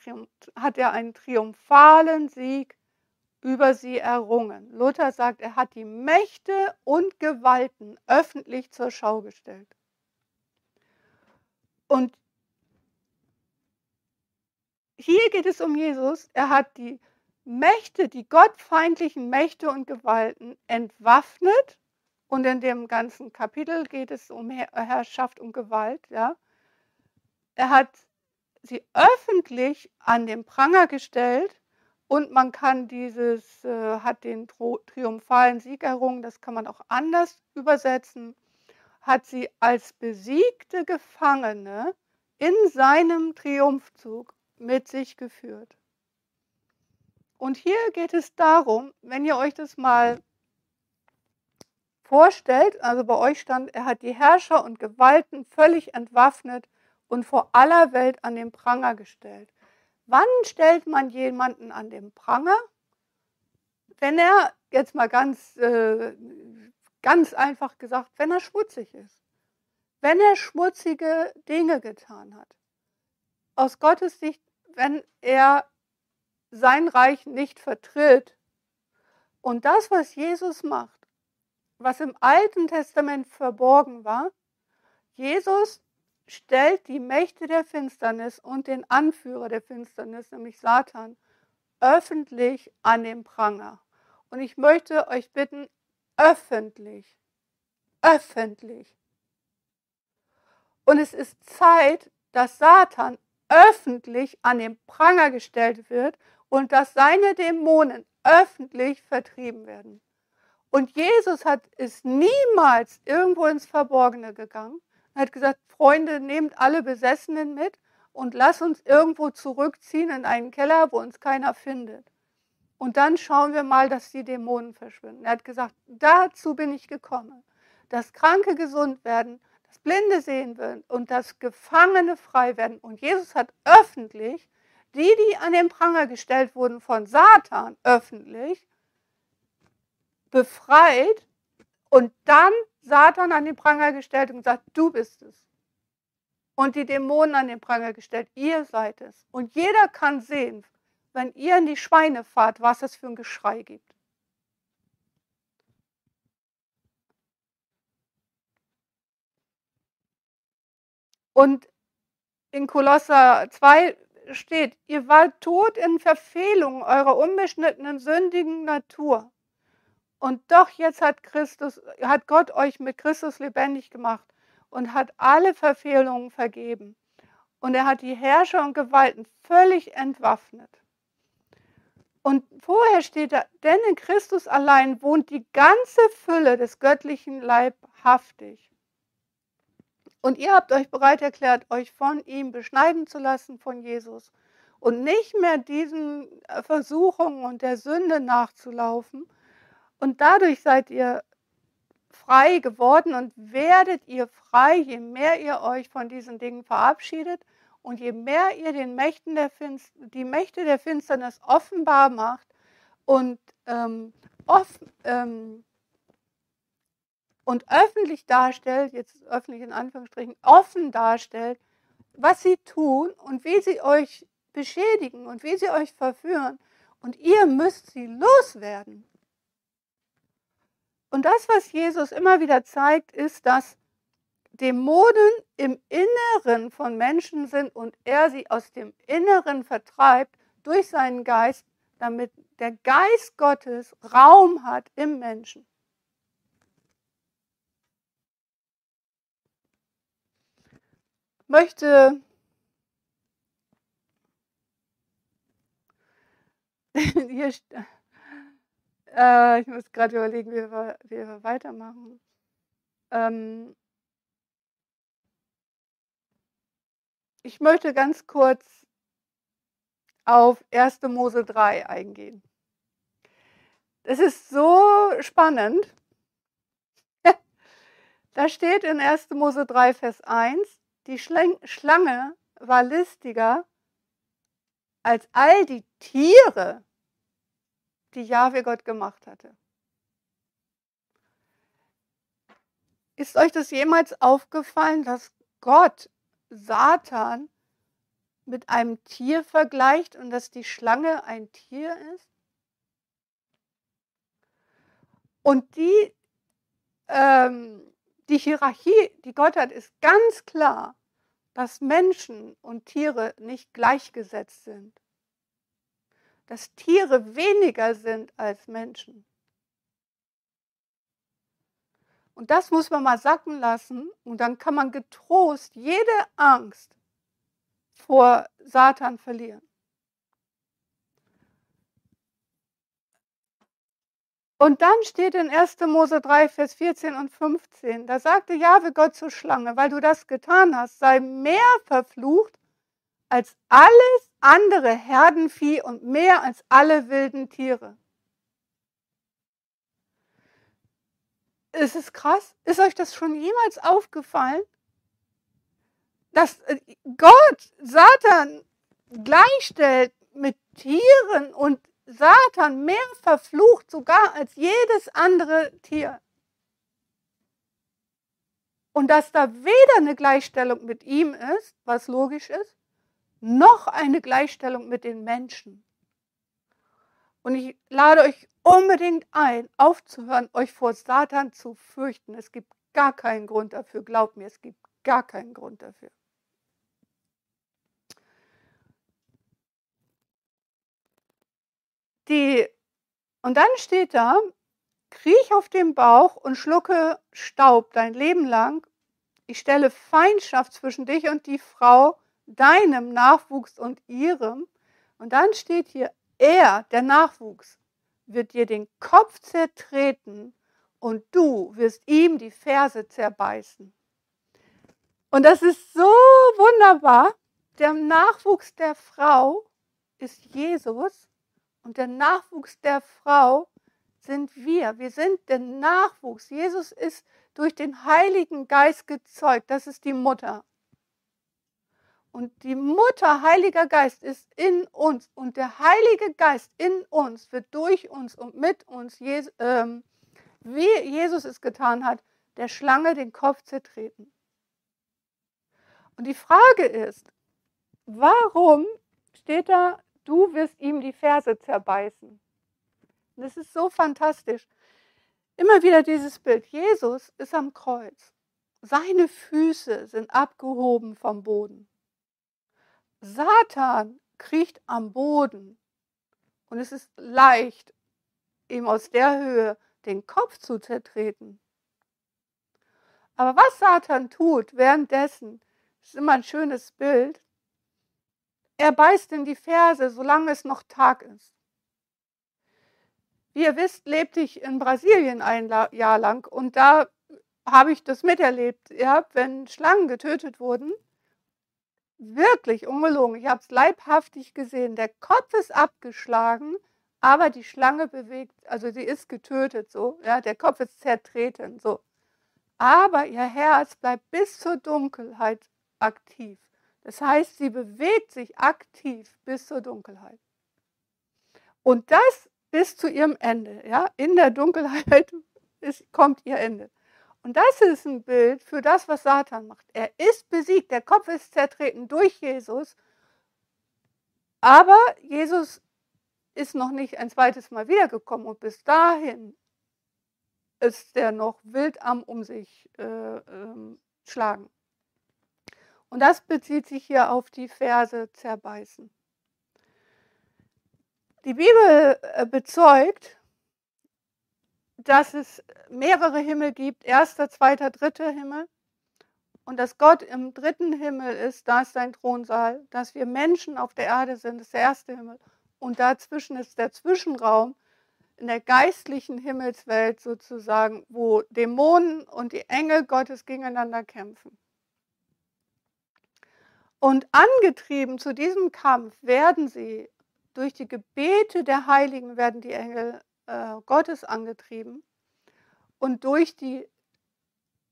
Speaker 1: hat er einen triumphalen Sieg über sie errungen. Luther sagt, er hat die Mächte und Gewalten öffentlich zur Schau gestellt. Und hier geht es um Jesus. Er hat die Mächte, die gottfeindlichen Mächte und Gewalten entwaffnet. Und in dem ganzen Kapitel geht es um Herrschaft und Gewalt. Ja. Er hat sie öffentlich an den Pranger gestellt und man kann dieses, äh, hat den triumphalen Sieg errungen, das kann man auch anders übersetzen, hat sie als besiegte Gefangene in seinem Triumphzug mit sich geführt. Und hier geht es darum, wenn ihr euch das mal vorstellt, also bei euch stand, er hat die Herrscher und Gewalten völlig entwaffnet und vor aller Welt an den Pranger gestellt. Wann stellt man jemanden an den Pranger? Wenn er, jetzt mal ganz, äh, ganz einfach gesagt, wenn er schmutzig ist. Wenn er schmutzige Dinge getan hat. Aus Gottes Sicht, wenn er sein Reich nicht vertritt. Und das, was Jesus macht, was im Alten Testament verborgen war, Jesus stellt die Mächte der Finsternis und den Anführer der Finsternis, nämlich Satan, öffentlich an den Pranger. Und ich möchte euch bitten, öffentlich, öffentlich. Und es ist Zeit, dass Satan öffentlich an den Pranger gestellt wird und dass seine Dämonen öffentlich vertrieben werden. Und Jesus hat, ist niemals irgendwo ins Verborgene gegangen, er hat gesagt, Freunde, nehmt alle Besessenen mit und lasst uns irgendwo zurückziehen in einen Keller, wo uns keiner findet. Und dann schauen wir mal, dass die Dämonen verschwinden. Er hat gesagt, dazu bin ich gekommen, dass Kranke gesund werden, dass Blinde sehen werden und dass Gefangene frei werden. Und Jesus hat öffentlich die, die an den Pranger gestellt wurden von Satan, öffentlich befreit und dann Satan an den Pranger gestellt und gesagt, du bist es. Und die Dämonen an den Pranger gestellt, ihr seid es. Und jeder kann sehen, wenn ihr in die Schweine fahrt, was es für ein Geschrei gibt. Und in Kolosser 2 steht, ihr wart tot in Verfehlung eurer unbeschnittenen, sündigen Natur. Und doch jetzt hat Christus, hat Gott euch mit Christus lebendig gemacht und hat alle Verfehlungen vergeben. Und er hat die Herrscher und Gewalten völlig entwaffnet. Und vorher steht da, denn in Christus allein wohnt die ganze Fülle des göttlichen leibhaftig. Und ihr habt euch bereit erklärt, euch von ihm beschneiden zu lassen, von Jesus, und nicht mehr diesen Versuchungen und der Sünde nachzulaufen, und dadurch seid ihr frei geworden und werdet ihr frei, je mehr ihr euch von diesen Dingen verabschiedet und je mehr ihr den Mächten der Finst die Mächte der Finsternis offenbar macht und, ähm, off ähm, und öffentlich darstellt, jetzt öffentlich in Anführungsstrichen, offen darstellt, was sie tun und wie sie euch beschädigen und wie sie euch verführen. Und ihr müsst sie loswerden. Und das, was Jesus immer wieder zeigt, ist, dass Dämonen im Inneren von Menschen sind und er sie aus dem Inneren vertreibt durch seinen Geist, damit der Geist Gottes Raum hat im Menschen. Möchte hier äh, ich muss gerade überlegen, wie wir, wie wir weitermachen. Ähm, ich möchte ganz kurz auf 1. Mose 3 eingehen. Es ist so spannend, Da steht in 1. Mose 3, Vers 1, die Schlange war listiger als all die Tiere, die Jahwe Gott gemacht hatte. Ist euch das jemals aufgefallen, dass Gott Satan mit einem Tier vergleicht und dass die Schlange ein Tier ist? Und die, ähm, die Hierarchie, die Gott hat, ist ganz klar, dass Menschen und Tiere nicht gleichgesetzt sind. Dass Tiere weniger sind als Menschen. Und das muss man mal sacken lassen und dann kann man getrost jede Angst vor Satan verlieren. Und dann steht in 1. Mose 3, Vers 14 und 15, da sagte Jahwe Gott zur Schlange, weil du das getan hast, sei mehr verflucht als alles andere Herdenvieh und mehr als alle wilden Tiere. Ist es krass? Ist euch das schon jemals aufgefallen? Dass äh, Gott Satan gleichstellt mit Tieren und Satan mehr verflucht sogar als jedes andere Tier. Und dass da weder eine Gleichstellung mit ihm ist, was logisch ist, noch eine Gleichstellung mit den Menschen. Und ich lade euch unbedingt ein, aufzuhören, euch vor Satan zu fürchten. Es gibt gar keinen Grund dafür, glaubt mir, es gibt gar keinen Grund dafür. Die, und dann steht da, kriech auf den Bauch und schlucke Staub dein Leben lang. Ich stelle Feindschaft zwischen dich und die Frau, deinem Nachwuchs und ihrem. Und dann steht hier, er, der Nachwuchs, wird dir den Kopf zertreten und du wirst ihm die Ferse zerbeißen. Und das ist so wunderbar. Der Nachwuchs der Frau ist Jesus und der Nachwuchs der Frau sind wir. Wir sind der Nachwuchs. Jesus ist durch den Heiligen Geist gezeugt. Das ist die Mutter. Und die Mutter, Heiliger Geist, ist in uns. Und der Heilige Geist in uns wird durch uns und mit uns, ähm, wie Jesus es getan hat, der Schlange den Kopf zertreten. Und die Frage ist, warum steht da Du wirst ihm die Ferse zerbeißen. Das ist so fantastisch. Immer wieder dieses Bild. Jesus ist am Kreuz. Seine Füße sind abgehoben vom Boden. Satan kriecht am Boden. Und es ist leicht, ihm aus der Höhe den Kopf zu zertreten. Aber was Satan tut währenddessen, ist immer ein schönes Bild. Er beißt in die Ferse, solange es noch Tag ist. Wie ihr wisst, lebte ich in Brasilien ein Jahr lang und da habe ich das miterlebt. Ja, wenn Schlangen getötet wurden, wirklich ungelogen, ich habe es leibhaftig gesehen. Der Kopf ist abgeschlagen, aber die Schlange bewegt, also sie ist getötet, so, ja, der Kopf ist zertreten, so. Aber ihr Herz bleibt bis zur Dunkelheit aktiv. Das heißt, sie bewegt sich aktiv bis zur Dunkelheit. Und das bis zu ihrem Ende. Ja? In der Dunkelheit ist, kommt ihr Ende. Und das ist ein Bild für das, was Satan macht. Er ist besiegt, der Kopf ist zertreten durch Jesus, aber Jesus ist noch nicht ein zweites Mal wiedergekommen und bis dahin ist er noch wild am um sich äh, äh, schlagen. Und das bezieht sich hier auf die Verse zerbeißen. Die Bibel äh, bezeugt, dass es mehrere Himmel gibt, erster, zweiter, dritter Himmel. Und dass Gott im dritten Himmel ist, da ist sein Thronsaal, dass wir Menschen auf der Erde sind, das ist der erste Himmel. Und dazwischen ist der Zwischenraum in der geistlichen Himmelswelt sozusagen, wo Dämonen und die Engel Gottes gegeneinander kämpfen. Und angetrieben zu diesem Kampf werden sie durch die Gebete der Heiligen werden die Engel äh, Gottes angetrieben. Und durch die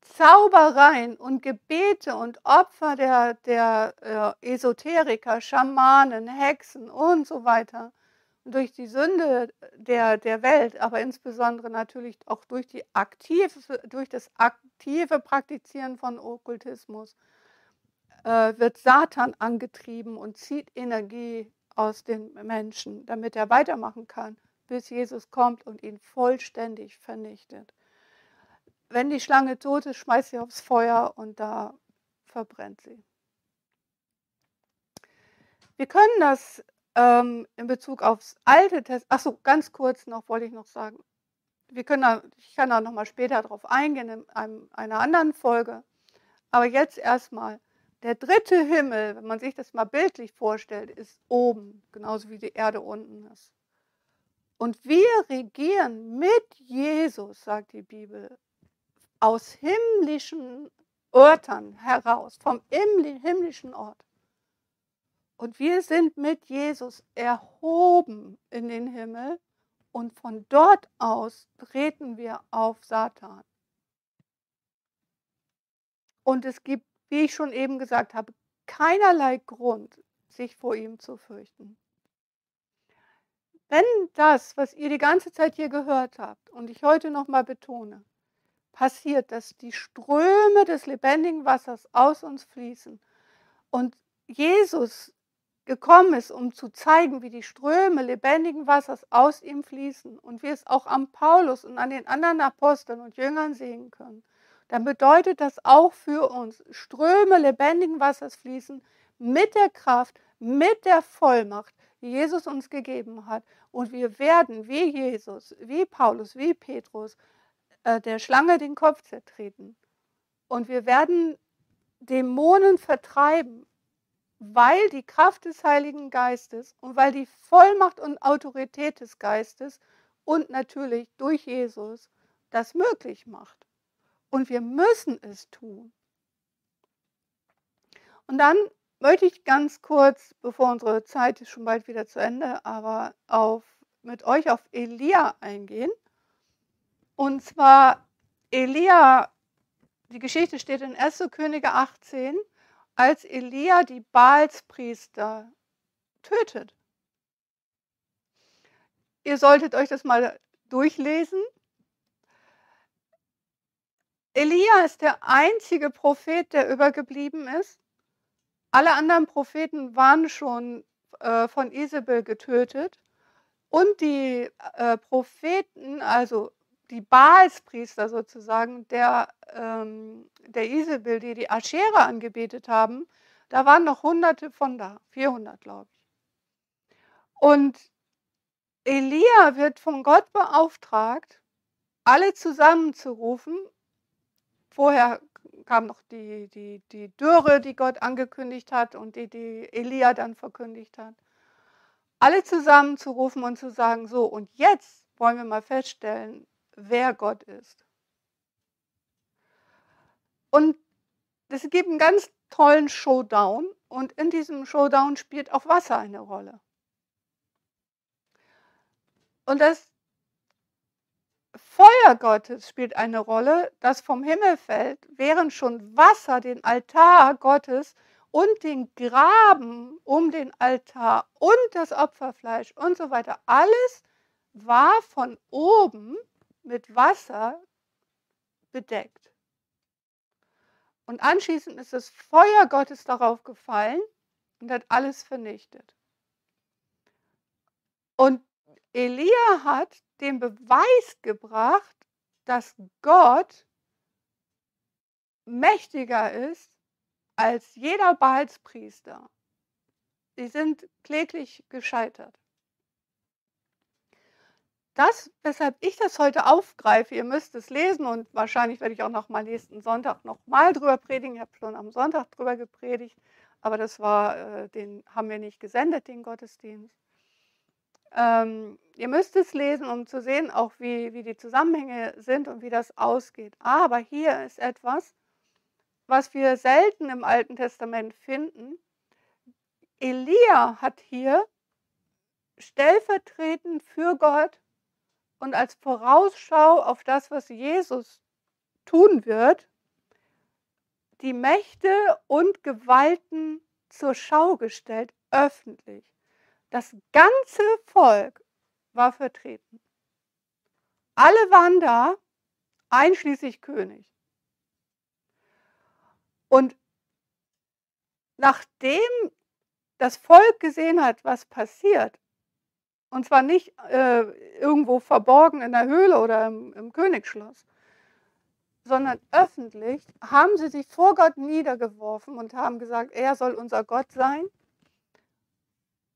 Speaker 1: Zaubereien und Gebete und Opfer der, der äh, Esoteriker, Schamanen, Hexen und so weiter, und durch die Sünde der, der Welt, aber insbesondere natürlich auch durch, die aktive, durch das aktive Praktizieren von Okkultismus, äh, wird Satan angetrieben und zieht Energie aus den Menschen, damit er weitermachen kann, bis Jesus kommt und ihn vollständig vernichtet. Wenn die Schlange tot ist, schmeißt sie aufs Feuer und da verbrennt sie. Wir können das ähm, in Bezug aufs Alte Testament, ach so, ganz kurz noch, wollte ich noch sagen. Wir können da, ich kann da nochmal später drauf eingehen in einem, einer anderen Folge. Aber jetzt erstmal, der dritte Himmel, wenn man sich das mal bildlich vorstellt, ist oben, genauso wie die Erde unten ist. Und wir regieren mit Jesus, sagt die Bibel, aus himmlischen Örtern heraus, vom himmlischen Ort. Und wir sind mit Jesus erhoben in den Himmel und von dort aus treten wir auf Satan. Und es gibt, wie ich schon eben gesagt habe, keinerlei Grund, sich vor ihm zu fürchten. Wenn das, was ihr die ganze Zeit hier gehört habt und ich heute nochmal betone, passiert, dass die Ströme des lebendigen Wassers aus uns fließen und Jesus gekommen ist, um zu zeigen, wie die Ströme lebendigen Wassers aus ihm fließen und wir es auch am Paulus und an den anderen Aposteln und Jüngern sehen können, dann bedeutet das auch für uns, Ströme lebendigen Wassers fließen mit der Kraft, mit der Vollmacht, die Jesus uns gegeben hat. Und wir werden wie Jesus, wie Paulus, wie Petrus, äh, der Schlange den Kopf zertreten. Und wir werden Dämonen vertreiben weil die Kraft des Heiligen Geistes und weil die Vollmacht und Autorität des Geistes und natürlich durch Jesus das möglich macht. Und wir müssen es tun. Und dann möchte ich ganz kurz, bevor unsere Zeit ist schon bald wieder zu Ende, aber auf, mit euch auf Elia eingehen. Und zwar Elia, die Geschichte steht in 1. Könige 18 als Elia die Baalspriester tötet. Ihr solltet euch das mal durchlesen. Elia ist der einzige Prophet, der übergeblieben ist. Alle anderen Propheten waren schon äh, von Isabel getötet. Und die äh, Propheten, also die Baalspriester sozusagen der, ähm, der Isabel, die die Aschere angebetet haben, da waren noch hunderte von da, 400 glaube ich. Und Elia wird von Gott beauftragt, alle zusammenzurufen. Vorher kam noch die, die, die Dürre, die Gott angekündigt hat und die, die Elia dann verkündigt hat. Alle zusammenzurufen und zu sagen, so, und jetzt wollen wir mal feststellen, wer Gott ist. Und es gibt einen ganz tollen Showdown und in diesem Showdown spielt auch Wasser eine Rolle. Und das Feuer Gottes spielt eine Rolle, das vom Himmel fällt, während schon Wasser den Altar Gottes und den Graben um den Altar und das Opferfleisch und so weiter, alles war von oben mit Wasser bedeckt. Und anschließend ist das Feuer Gottes darauf gefallen und hat alles vernichtet. Und Elia hat den Beweis gebracht, dass Gott mächtiger ist als jeder Baalspriester. Sie sind kläglich gescheitert das, weshalb ich das heute aufgreife, ihr müsst es lesen und wahrscheinlich werde ich auch noch mal nächsten Sonntag noch mal drüber predigen. Ich habe schon am Sonntag drüber gepredigt, aber das war, äh, den haben wir nicht gesendet, den Gottesdienst. Ähm, ihr müsst es lesen, um zu sehen, auch wie, wie die Zusammenhänge sind und wie das ausgeht. Aber hier ist etwas, was wir selten im Alten Testament finden. Elia hat hier stellvertretend für Gott und als Vorausschau auf das, was Jesus tun wird, die Mächte und Gewalten zur Schau gestellt, öffentlich. Das ganze Volk war vertreten. Alle waren da, einschließlich König. Und nachdem das Volk gesehen hat, was passiert, und zwar nicht äh, irgendwo verborgen in der Höhle oder im, im Königsschloss, sondern öffentlich haben sie sich vor Gott niedergeworfen und haben gesagt, er soll unser Gott sein.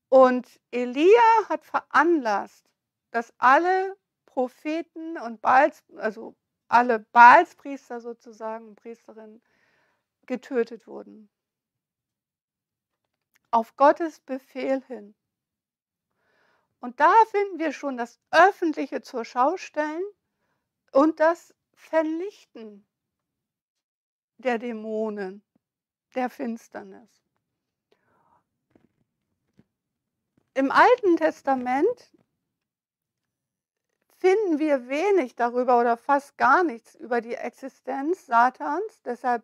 Speaker 1: Und Elia hat veranlasst, dass alle Propheten und Baals, also alle Baalspriester sozusagen und Priesterinnen getötet wurden. Auf Gottes Befehl hin. Und da finden wir schon das Öffentliche zur Schau stellen und das Vernichten der Dämonen, der Finsternis. Im Alten Testament finden wir wenig darüber oder fast gar nichts über die Existenz Satans. Deshalb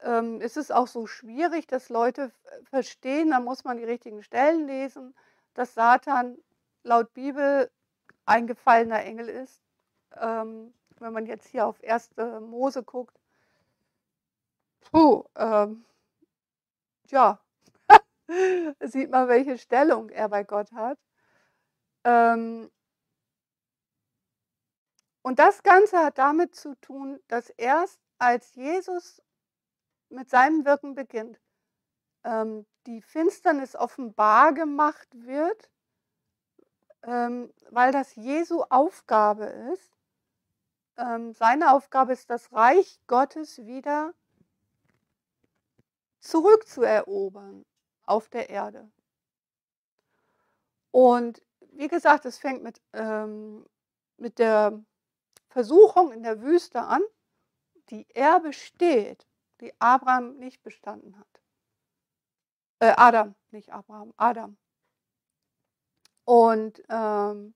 Speaker 1: ähm, ist es auch so schwierig, dass Leute verstehen, da muss man die richtigen Stellen lesen, dass Satan laut Bibel ein gefallener Engel ist. Ähm, wenn man jetzt hier auf 1. Mose guckt, puh, ähm, ja, sieht man, welche Stellung er bei Gott hat. Ähm, und das Ganze hat damit zu tun, dass erst als Jesus mit seinem Wirken beginnt, ähm, die Finsternis offenbar gemacht wird, ähm, weil das Jesu Aufgabe ist, ähm, seine Aufgabe ist, das Reich Gottes wieder zurückzuerobern auf der Erde. Und wie gesagt, es fängt mit, ähm, mit der Versuchung in der Wüste an, die er besteht, die Abraham nicht bestanden hat. Äh, Adam, nicht Abraham, Adam. Und ähm,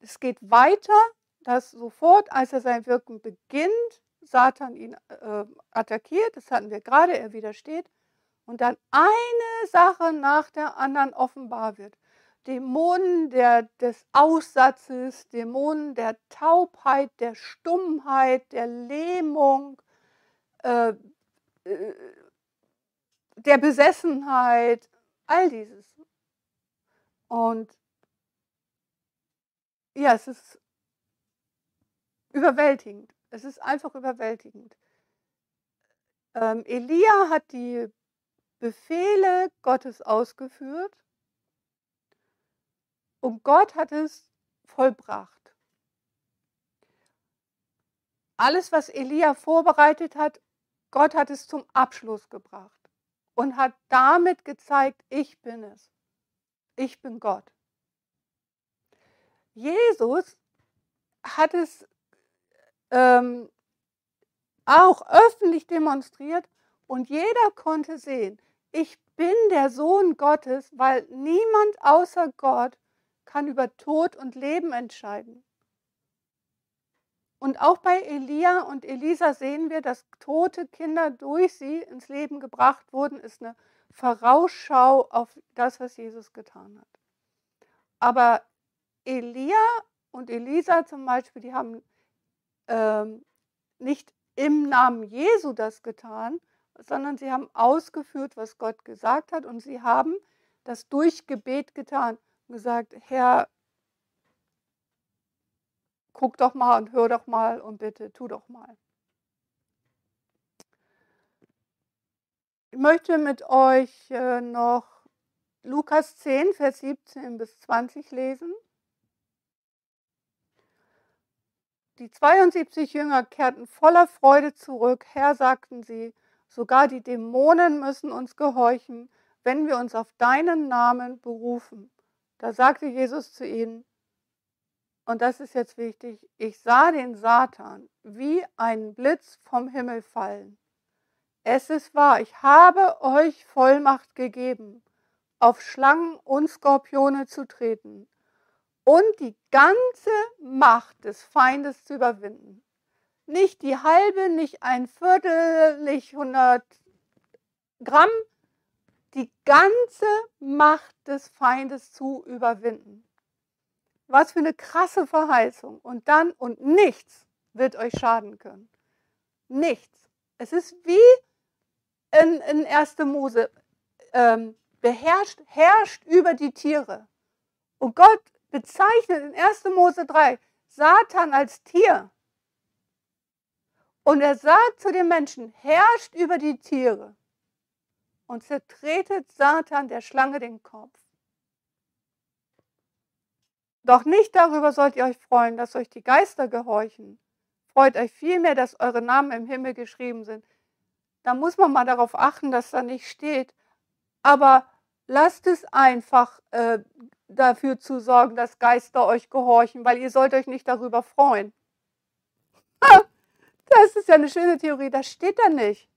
Speaker 1: es geht weiter dass sofort, als er sein Wirken beginnt, Satan ihn äh, attackiert, das hatten wir gerade, er widersteht, und dann eine Sache nach der anderen offenbar wird. Dämonen der, des Aussatzes, Dämonen der Taubheit, der Stummheit, der Lähmung, äh, äh, der Besessenheit, all dieses. Und ja, es ist überwältigend. Es ist einfach überwältigend. Ähm, Elia hat die Befehle Gottes ausgeführt und Gott hat es vollbracht. Alles, was Elia vorbereitet hat, Gott hat es zum Abschluss gebracht und hat damit gezeigt, ich bin es. Ich bin Gott. Jesus hat es ähm, auch öffentlich demonstriert und jeder konnte sehen, ich bin der Sohn Gottes, weil niemand außer Gott kann über Tod und Leben entscheiden. Und auch bei Elia und Elisa sehen wir, dass tote Kinder durch sie ins Leben gebracht wurden, ist eine Vorausschau auf das, was Jesus getan hat. Aber Elia und Elisa zum Beispiel, die haben ähm, nicht im Namen Jesu das getan, sondern sie haben ausgeführt, was Gott gesagt hat und sie haben das durch Gebet getan und gesagt, Herr, guck doch mal und hör doch mal und bitte tu doch mal. Ich möchte mit euch äh, noch Lukas 10, Vers 17 bis 20 lesen. Die 72 Jünger kehrten voller Freude zurück. Herr, sagten sie, sogar die Dämonen müssen uns gehorchen, wenn wir uns auf deinen Namen berufen. Da sagte Jesus zu ihnen, und das ist jetzt wichtig, ich sah den Satan wie ein Blitz vom Himmel fallen. Es ist wahr, ich habe euch Vollmacht gegeben, auf Schlangen und Skorpione zu treten und die ganze Macht des Feindes zu überwinden. nicht die halbe, nicht ein Viertel, nicht 100 Gramm, die ganze Macht des Feindes zu überwinden. Was für eine krasse Verheißung. Und dann, und nichts wird euch schaden können. Nichts. Es ist wie in, in 1. Mose, ähm, beherrscht, herrscht über die Tiere. Und Gott bezeichnet in 1. Mose 3 Satan als Tier. Und er sagt zu den Menschen, herrscht über die Tiere und zertretet Satan der Schlange den Kopf. Doch nicht darüber sollt ihr euch freuen, dass euch die Geister gehorchen. Freut euch vielmehr, dass eure Namen im Himmel geschrieben sind. Da muss man mal darauf achten, dass da nicht steht. Aber lasst es einfach äh, dafür zu sorgen, dass Geister euch gehorchen, weil ihr sollt euch nicht darüber freuen. das ist ja eine schöne Theorie, das steht da nicht.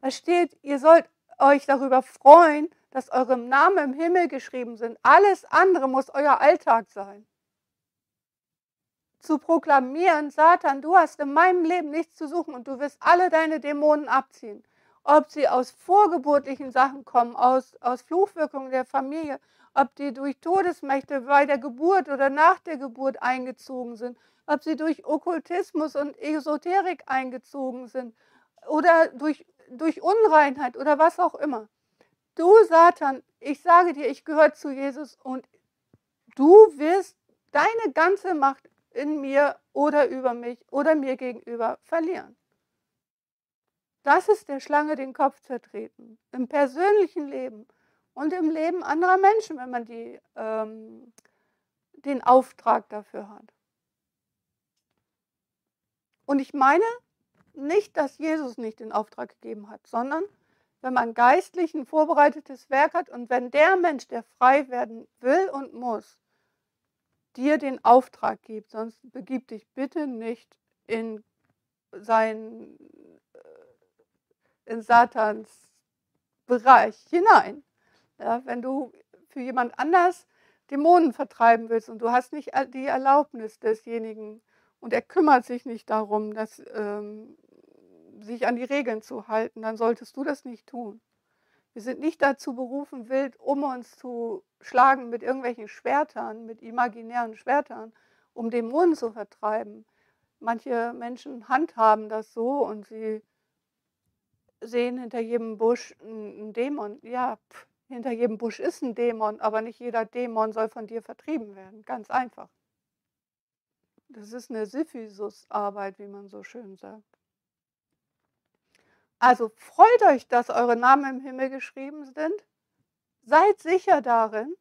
Speaker 1: Da steht, ihr sollt euch darüber freuen, dass eure Namen im Himmel geschrieben sind. Alles andere muss euer Alltag sein. Zu proklamieren, Satan, du hast in meinem Leben nichts zu suchen und du wirst alle deine Dämonen abziehen. Ob sie aus vorgeburtlichen Sachen kommen, aus, aus Fluchwirkungen der Familie, ob die durch Todesmächte bei der Geburt oder nach der Geburt eingezogen sind, ob sie durch Okkultismus und Esoterik eingezogen sind oder durch durch Unreinheit oder was auch immer. Du, Satan, ich sage dir, ich gehöre zu Jesus und du wirst deine ganze Macht in mir oder über mich oder mir gegenüber verlieren. Das ist der Schlange den Kopf zertreten. Im persönlichen Leben und im Leben anderer Menschen, wenn man die, ähm, den Auftrag dafür hat. Und ich meine, nicht, dass Jesus nicht den Auftrag gegeben hat, sondern wenn man geistlich ein vorbereitetes Werk hat und wenn der Mensch, der frei werden will und muss, dir den Auftrag gibt, sonst begib dich bitte nicht in sein äh, in Satans Bereich hinein. Ja, wenn du für jemand anders Dämonen vertreiben willst und du hast nicht die Erlaubnis desjenigen, und er kümmert sich nicht darum, dass, ähm, sich an die Regeln zu halten, dann solltest du das nicht tun. Wir sind nicht dazu berufen, wild um uns zu schlagen mit irgendwelchen Schwertern, mit imaginären Schwertern, um Dämonen zu vertreiben. Manche Menschen handhaben das so und sie sehen hinter jedem Busch einen Dämon. Ja, pff, hinter jedem Busch ist ein Dämon, aber nicht jeder Dämon soll von dir vertrieben werden. Ganz einfach. Das ist eine Syphisus-Arbeit, wie man so schön sagt. Also freut euch, dass eure Namen im Himmel geschrieben sind. Seid sicher darin.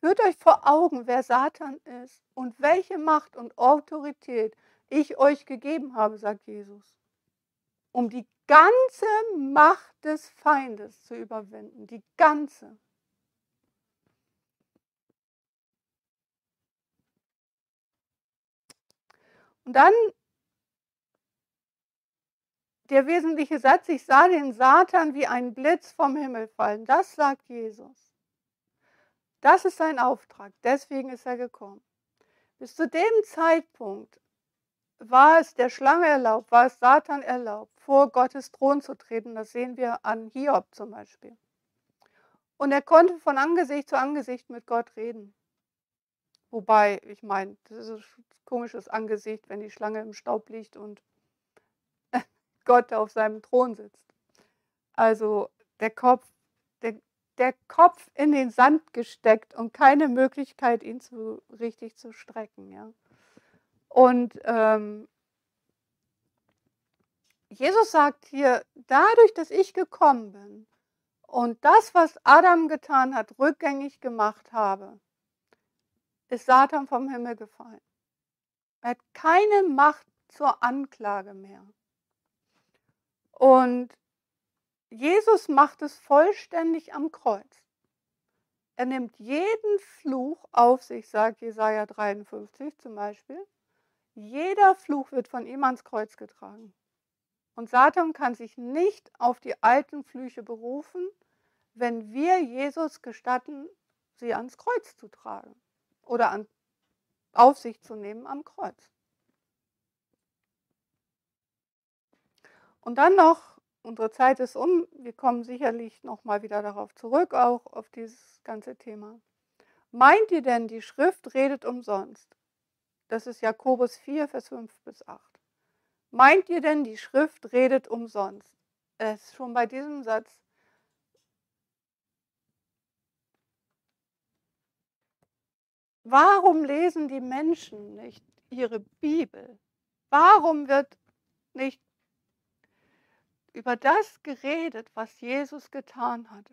Speaker 1: Führt euch vor Augen, wer Satan ist und welche Macht und Autorität ich euch gegeben habe, sagt Jesus, um die ganze Macht des Feindes zu überwinden. Die ganze. Und dann der wesentliche Satz, ich sah den Satan wie ein Blitz vom Himmel fallen. Das sagt Jesus. Das ist sein Auftrag. Deswegen ist er gekommen. Bis zu dem Zeitpunkt war es der Schlange erlaubt, war es Satan erlaubt, vor Gottes Thron zu treten. Das sehen wir an Hiob zum Beispiel. Und er konnte von Angesicht zu Angesicht mit Gott reden. Wobei, ich meine, das ist ein komisches Angesicht, wenn die Schlange im Staub liegt und Gott auf seinem Thron sitzt. Also der Kopf, der, der Kopf in den Sand gesteckt und keine Möglichkeit, ihn zu, richtig zu strecken. Ja. Und ähm, Jesus sagt hier, dadurch, dass ich gekommen bin und das, was Adam getan hat, rückgängig gemacht habe, ist Satan vom Himmel gefallen. Er hat keine Macht zur Anklage mehr. Und Jesus macht es vollständig am Kreuz. Er nimmt jeden Fluch auf sich, sagt Jesaja 53 zum Beispiel. Jeder Fluch wird von ihm ans Kreuz getragen. Und Satan kann sich nicht auf die alten Flüche berufen, wenn wir Jesus gestatten, sie ans Kreuz zu tragen oder an, auf sich zu nehmen am Kreuz. Und dann noch, unsere Zeit ist um, wir kommen sicherlich nochmal wieder darauf zurück, auch auf dieses ganze Thema. Meint ihr denn, die Schrift redet umsonst? Das ist Jakobus 4, Vers 5 bis 8. Meint ihr denn, die Schrift redet umsonst? Es ist schon bei diesem Satz. Warum lesen die Menschen nicht ihre Bibel? Warum wird nicht über das geredet, was Jesus getan hat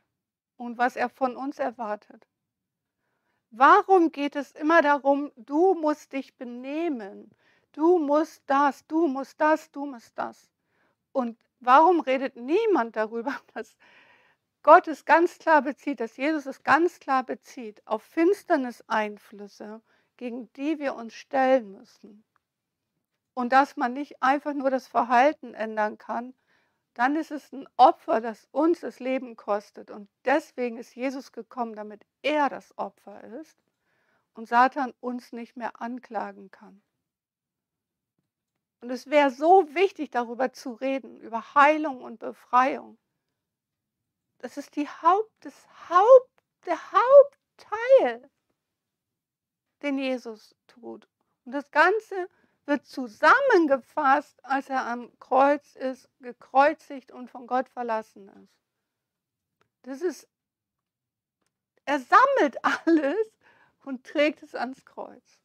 Speaker 1: und was er von uns erwartet? Warum geht es immer darum, du musst dich benehmen, du musst das, du musst das, du musst das? Und warum redet niemand darüber, dass Gott es ganz klar bezieht, dass Jesus es ganz klar bezieht auf Finsterniseinflüsse, gegen die wir uns stellen müssen? Und dass man nicht einfach nur das Verhalten ändern kann, dann ist es ein Opfer, das uns das Leben kostet. Und deswegen ist Jesus gekommen, damit er das Opfer ist und Satan uns nicht mehr anklagen kann. Und es wäre so wichtig, darüber zu reden, über Heilung und Befreiung. Das ist die Haupt, das Haupt, der Hauptteil, den Jesus tut. Und das Ganze wird zusammengefasst, als er am Kreuz ist, gekreuzigt und von Gott verlassen ist. Das ist, er sammelt alles und trägt es ans Kreuz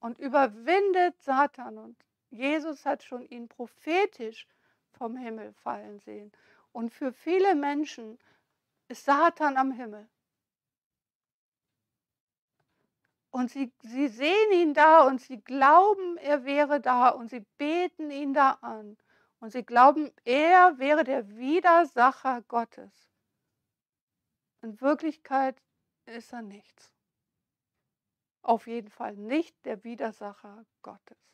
Speaker 1: und überwindet Satan. Und Jesus hat schon ihn prophetisch vom Himmel fallen sehen. Und für viele Menschen ist Satan am Himmel. Und sie, sie sehen ihn da und sie glauben, er wäre da und sie beten ihn da an. Und sie glauben, er wäre der Widersacher Gottes. In Wirklichkeit ist er nichts. Auf jeden Fall nicht der Widersacher Gottes.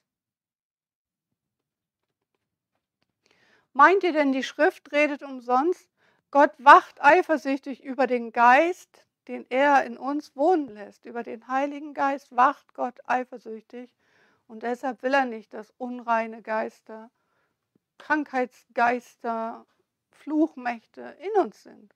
Speaker 1: Meint ihr denn, die Schrift redet umsonst? Gott wacht eifersüchtig über den Geist, den er in uns wohnen lässt. Über den Heiligen Geist wacht Gott eifersüchtig und deshalb will er nicht, dass unreine Geister, Krankheitsgeister, Fluchmächte in uns sind.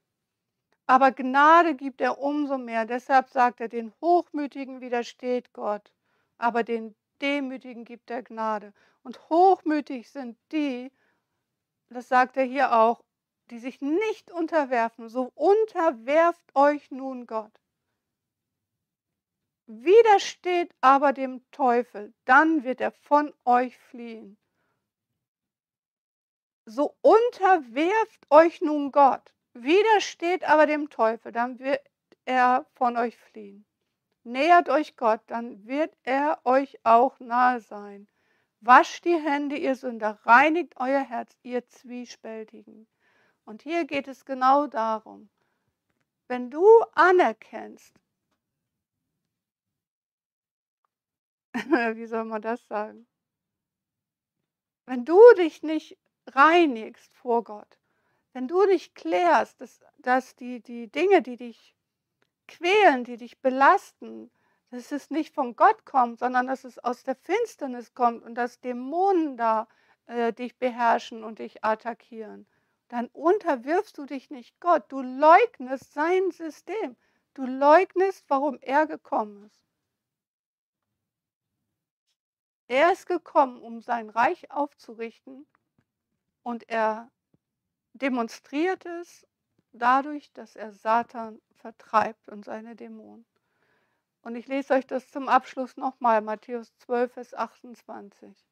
Speaker 1: Aber Gnade gibt er umso mehr. Deshalb sagt er, den Hochmütigen widersteht Gott, aber den Demütigen gibt er Gnade. Und hochmütig sind die, das sagt er hier auch, die sich nicht unterwerfen, so unterwerft euch nun Gott. Widersteht aber dem Teufel, dann wird er von euch fliehen. So unterwerft euch nun Gott, widersteht aber dem Teufel, dann wird er von euch fliehen. Nähert euch Gott, dann wird er euch auch nahe sein. Wascht die Hände, ihr Sünder, reinigt euer Herz, ihr Zwiespältigen. Und hier geht es genau darum, wenn du anerkennst, wie soll man das sagen? Wenn du dich nicht reinigst vor Gott, wenn du dich klärst, dass, dass die, die Dinge, die dich quälen, die dich belasten, dass es nicht von Gott kommt, sondern dass es aus der Finsternis kommt und dass Dämonen da äh, dich beherrschen und dich attackieren, dann unterwirfst du dich nicht Gott. Du leugnest sein System. Du leugnest, warum er gekommen ist. Er ist gekommen, um sein Reich aufzurichten und er demonstriert es dadurch, dass er Satan vertreibt und seine Dämonen. Und ich lese euch das zum Abschluss nochmal, Matthäus 12, Vers 28.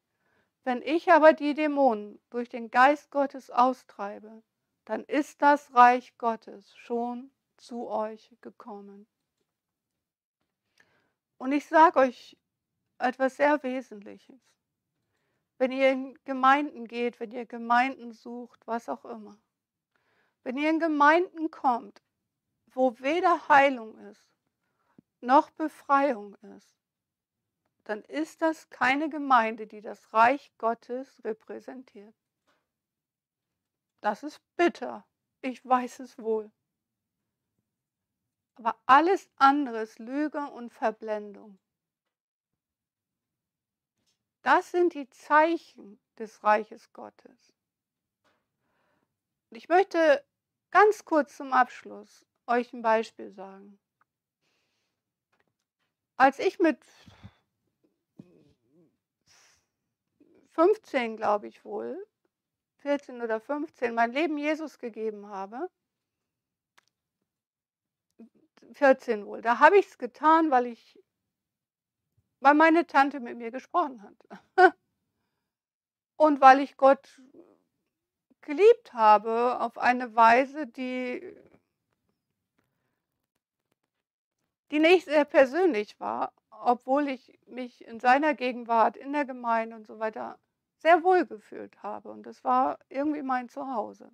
Speaker 1: Wenn ich aber die Dämonen durch den Geist Gottes austreibe, dann ist das Reich Gottes schon zu euch gekommen. Und ich sage euch etwas sehr Wesentliches. Wenn ihr in Gemeinden geht, wenn ihr Gemeinden sucht, was auch immer, wenn ihr in Gemeinden kommt, wo weder Heilung ist, noch Befreiung ist, dann ist das keine Gemeinde, die das Reich Gottes repräsentiert. Das ist bitter, ich weiß es wohl. Aber alles andere ist Lüge und Verblendung. Das sind die Zeichen des Reiches Gottes. Ich möchte ganz kurz zum Abschluss euch ein Beispiel sagen. Als ich mit 15, glaube ich wohl, 14 oder 15, mein Leben Jesus gegeben habe, 14 wohl, da habe ich es getan, weil ich, weil meine Tante mit mir gesprochen hat. Und weil ich Gott geliebt habe auf eine Weise, die, die nicht sehr persönlich war, obwohl ich mich in seiner Gegenwart, in der Gemeinde und so weiter sehr wohl gefühlt habe. Und das war irgendwie mein Zuhause.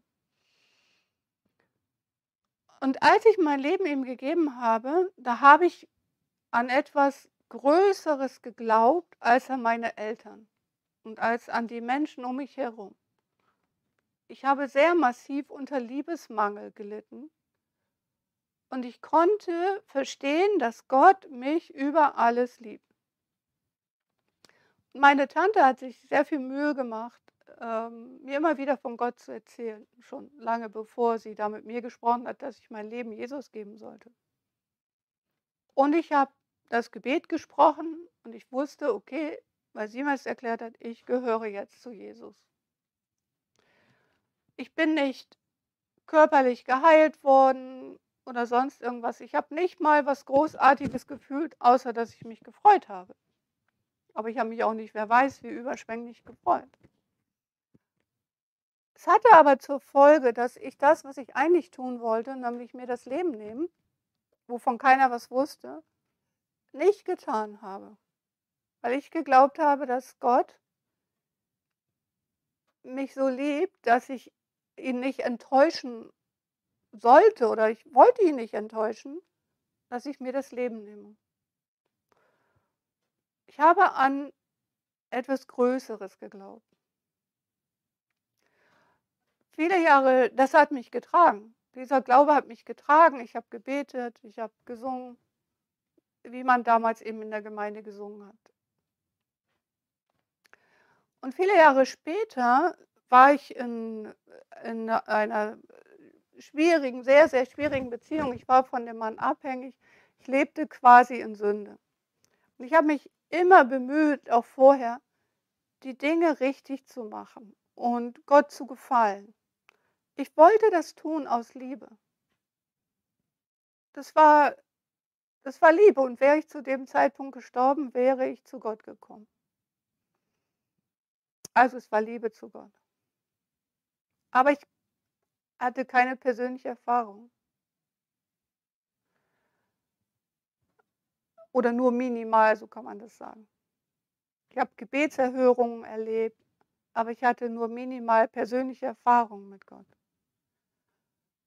Speaker 1: Und als ich mein Leben ihm gegeben habe, da habe ich an etwas Größeres geglaubt als an meine Eltern und als an die Menschen um mich herum. Ich habe sehr massiv unter Liebesmangel gelitten und ich konnte verstehen, dass Gott mich über alles liebt. Meine Tante hat sich sehr viel Mühe gemacht, ähm, mir immer wieder von Gott zu erzählen, schon lange bevor sie da mit mir gesprochen hat, dass ich mein Leben Jesus geben sollte. Und ich habe das Gebet gesprochen und ich wusste, okay, weil sie mir es erklärt hat, ich gehöre jetzt zu Jesus. Ich bin nicht körperlich geheilt worden oder sonst irgendwas. Ich habe nicht mal was Großartiges gefühlt, außer dass ich mich gefreut habe. Aber ich habe mich auch nicht, wer weiß, wie überschwänglich gefreut. Es hatte aber zur Folge, dass ich das, was ich eigentlich tun wollte, nämlich mir das Leben nehmen, wovon keiner was wusste, nicht getan habe. Weil ich geglaubt habe, dass Gott mich so liebt, dass ich ihn nicht enttäuschen sollte oder ich wollte ihn nicht enttäuschen, dass ich mir das Leben nehme. Ich habe an etwas Größeres geglaubt. Viele Jahre, das hat mich getragen. Dieser Glaube hat mich getragen. Ich habe gebetet, ich habe gesungen, wie man damals eben in der Gemeinde gesungen hat. Und viele Jahre später war ich in, in einer schwierigen, sehr, sehr schwierigen Beziehung. Ich war von dem Mann abhängig. Ich lebte quasi in Sünde. Und ich habe mich immer bemüht, auch vorher, die Dinge richtig zu machen und Gott zu gefallen. Ich wollte das tun aus Liebe. Das war, das war Liebe und wäre ich zu dem Zeitpunkt gestorben, wäre ich zu Gott gekommen. Also es war Liebe zu Gott. Aber ich hatte keine persönliche Erfahrung. Oder nur minimal, so kann man das sagen. Ich habe Gebetserhörungen erlebt, aber ich hatte nur minimal persönliche Erfahrungen mit Gott.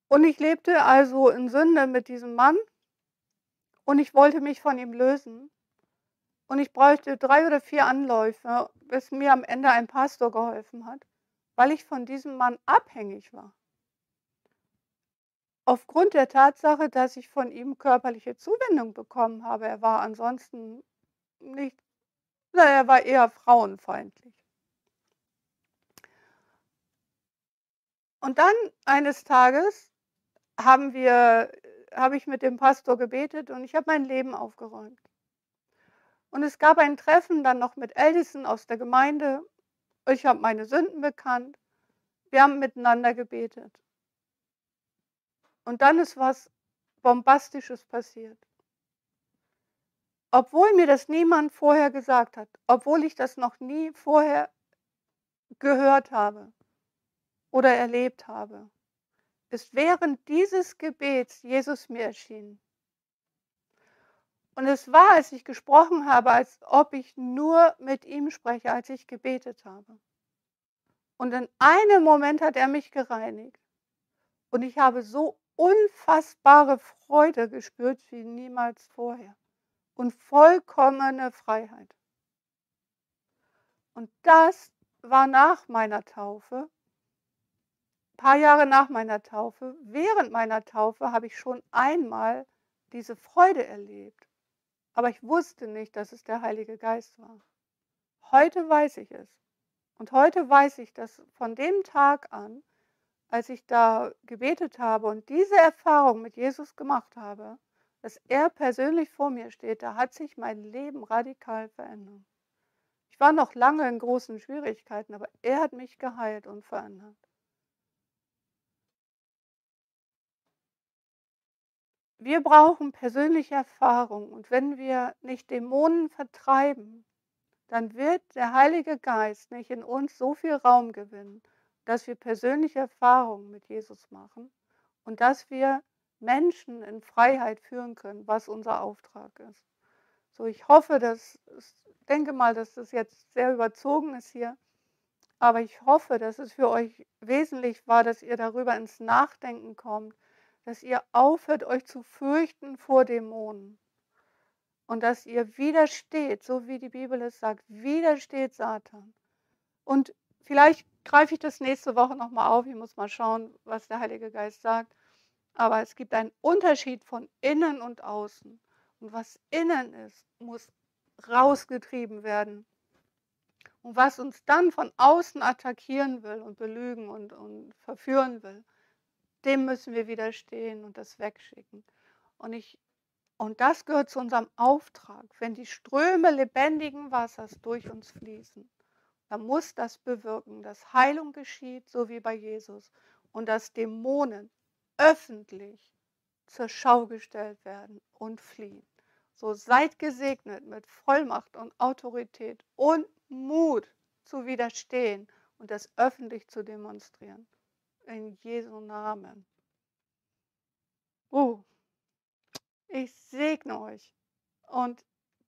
Speaker 1: Und ich lebte also in Sünde mit diesem Mann und ich wollte mich von ihm lösen. Und ich bräuchte drei oder vier Anläufe, bis mir am Ende ein Pastor geholfen hat, weil ich von diesem Mann abhängig war. Aufgrund der Tatsache, dass ich von ihm körperliche Zuwendung bekommen habe. Er war ansonsten nicht, na, er war eher frauenfeindlich. Und dann eines Tages haben wir, habe ich mit dem Pastor gebetet und ich habe mein Leben aufgeräumt. Und es gab ein Treffen dann noch mit Ältesten aus der Gemeinde. Ich habe meine Sünden bekannt. Wir haben miteinander gebetet. Und dann ist was Bombastisches passiert. Obwohl mir das niemand vorher gesagt hat, obwohl ich das noch nie vorher gehört habe oder erlebt habe, ist während dieses Gebets Jesus mir erschienen. Und es war, als ich gesprochen habe, als ob ich nur mit ihm spreche, als ich gebetet habe. Und in einem Moment hat er mich gereinigt. Und ich habe so unfassbare Freude gespürt wie niemals vorher. Und vollkommene Freiheit. Und das war nach meiner Taufe paar Jahre nach meiner Taufe, während meiner Taufe, habe ich schon einmal diese Freude erlebt. Aber ich wusste nicht, dass es der Heilige Geist war. Heute weiß ich es. Und heute weiß ich, dass von dem Tag an, als ich da gebetet habe und diese Erfahrung mit Jesus gemacht habe, dass er persönlich vor mir steht, da hat sich mein Leben radikal verändert. Ich war noch lange in großen Schwierigkeiten, aber er hat mich geheilt und verändert. Wir brauchen persönliche Erfahrung und wenn wir nicht Dämonen vertreiben, dann wird der Heilige Geist nicht in uns so viel Raum gewinnen, dass wir persönliche Erfahrungen mit Jesus machen und dass wir Menschen in Freiheit führen können, was unser Auftrag ist. So, ich hoffe, dass, ich denke mal, dass das jetzt sehr überzogen ist hier, aber ich hoffe, dass es für euch wesentlich war, dass ihr darüber ins Nachdenken kommt, dass ihr aufhört, euch zu fürchten vor Dämonen und dass ihr widersteht, so wie die Bibel es sagt, widersteht Satan. Und vielleicht greife ich das nächste Woche nochmal auf. Ich muss mal schauen, was der Heilige Geist sagt. Aber es gibt einen Unterschied von innen und außen. Und was innen ist, muss rausgetrieben werden. Und was uns dann von außen attackieren will und belügen und, und verführen will, dem müssen wir widerstehen und das wegschicken. Und, ich, und das gehört zu unserem Auftrag. Wenn die Ströme lebendigen Wassers durch uns fließen, dann muss das bewirken, dass Heilung geschieht, so wie bei Jesus, und dass Dämonen öffentlich zur Schau gestellt werden und fliehen. So seid gesegnet mit Vollmacht und Autorität und Mut zu widerstehen und das öffentlich zu demonstrieren in Jesu Namen. Uh, ich segne euch und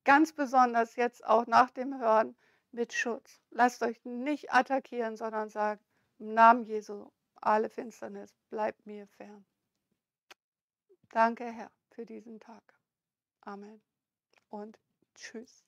Speaker 1: ganz besonders jetzt auch nach dem Hören mit Schutz. Lasst euch nicht attackieren, sondern sagt im Namen Jesu, alle Finsternis bleibt mir fern. Danke, Herr, für diesen Tag. Amen und tschüss.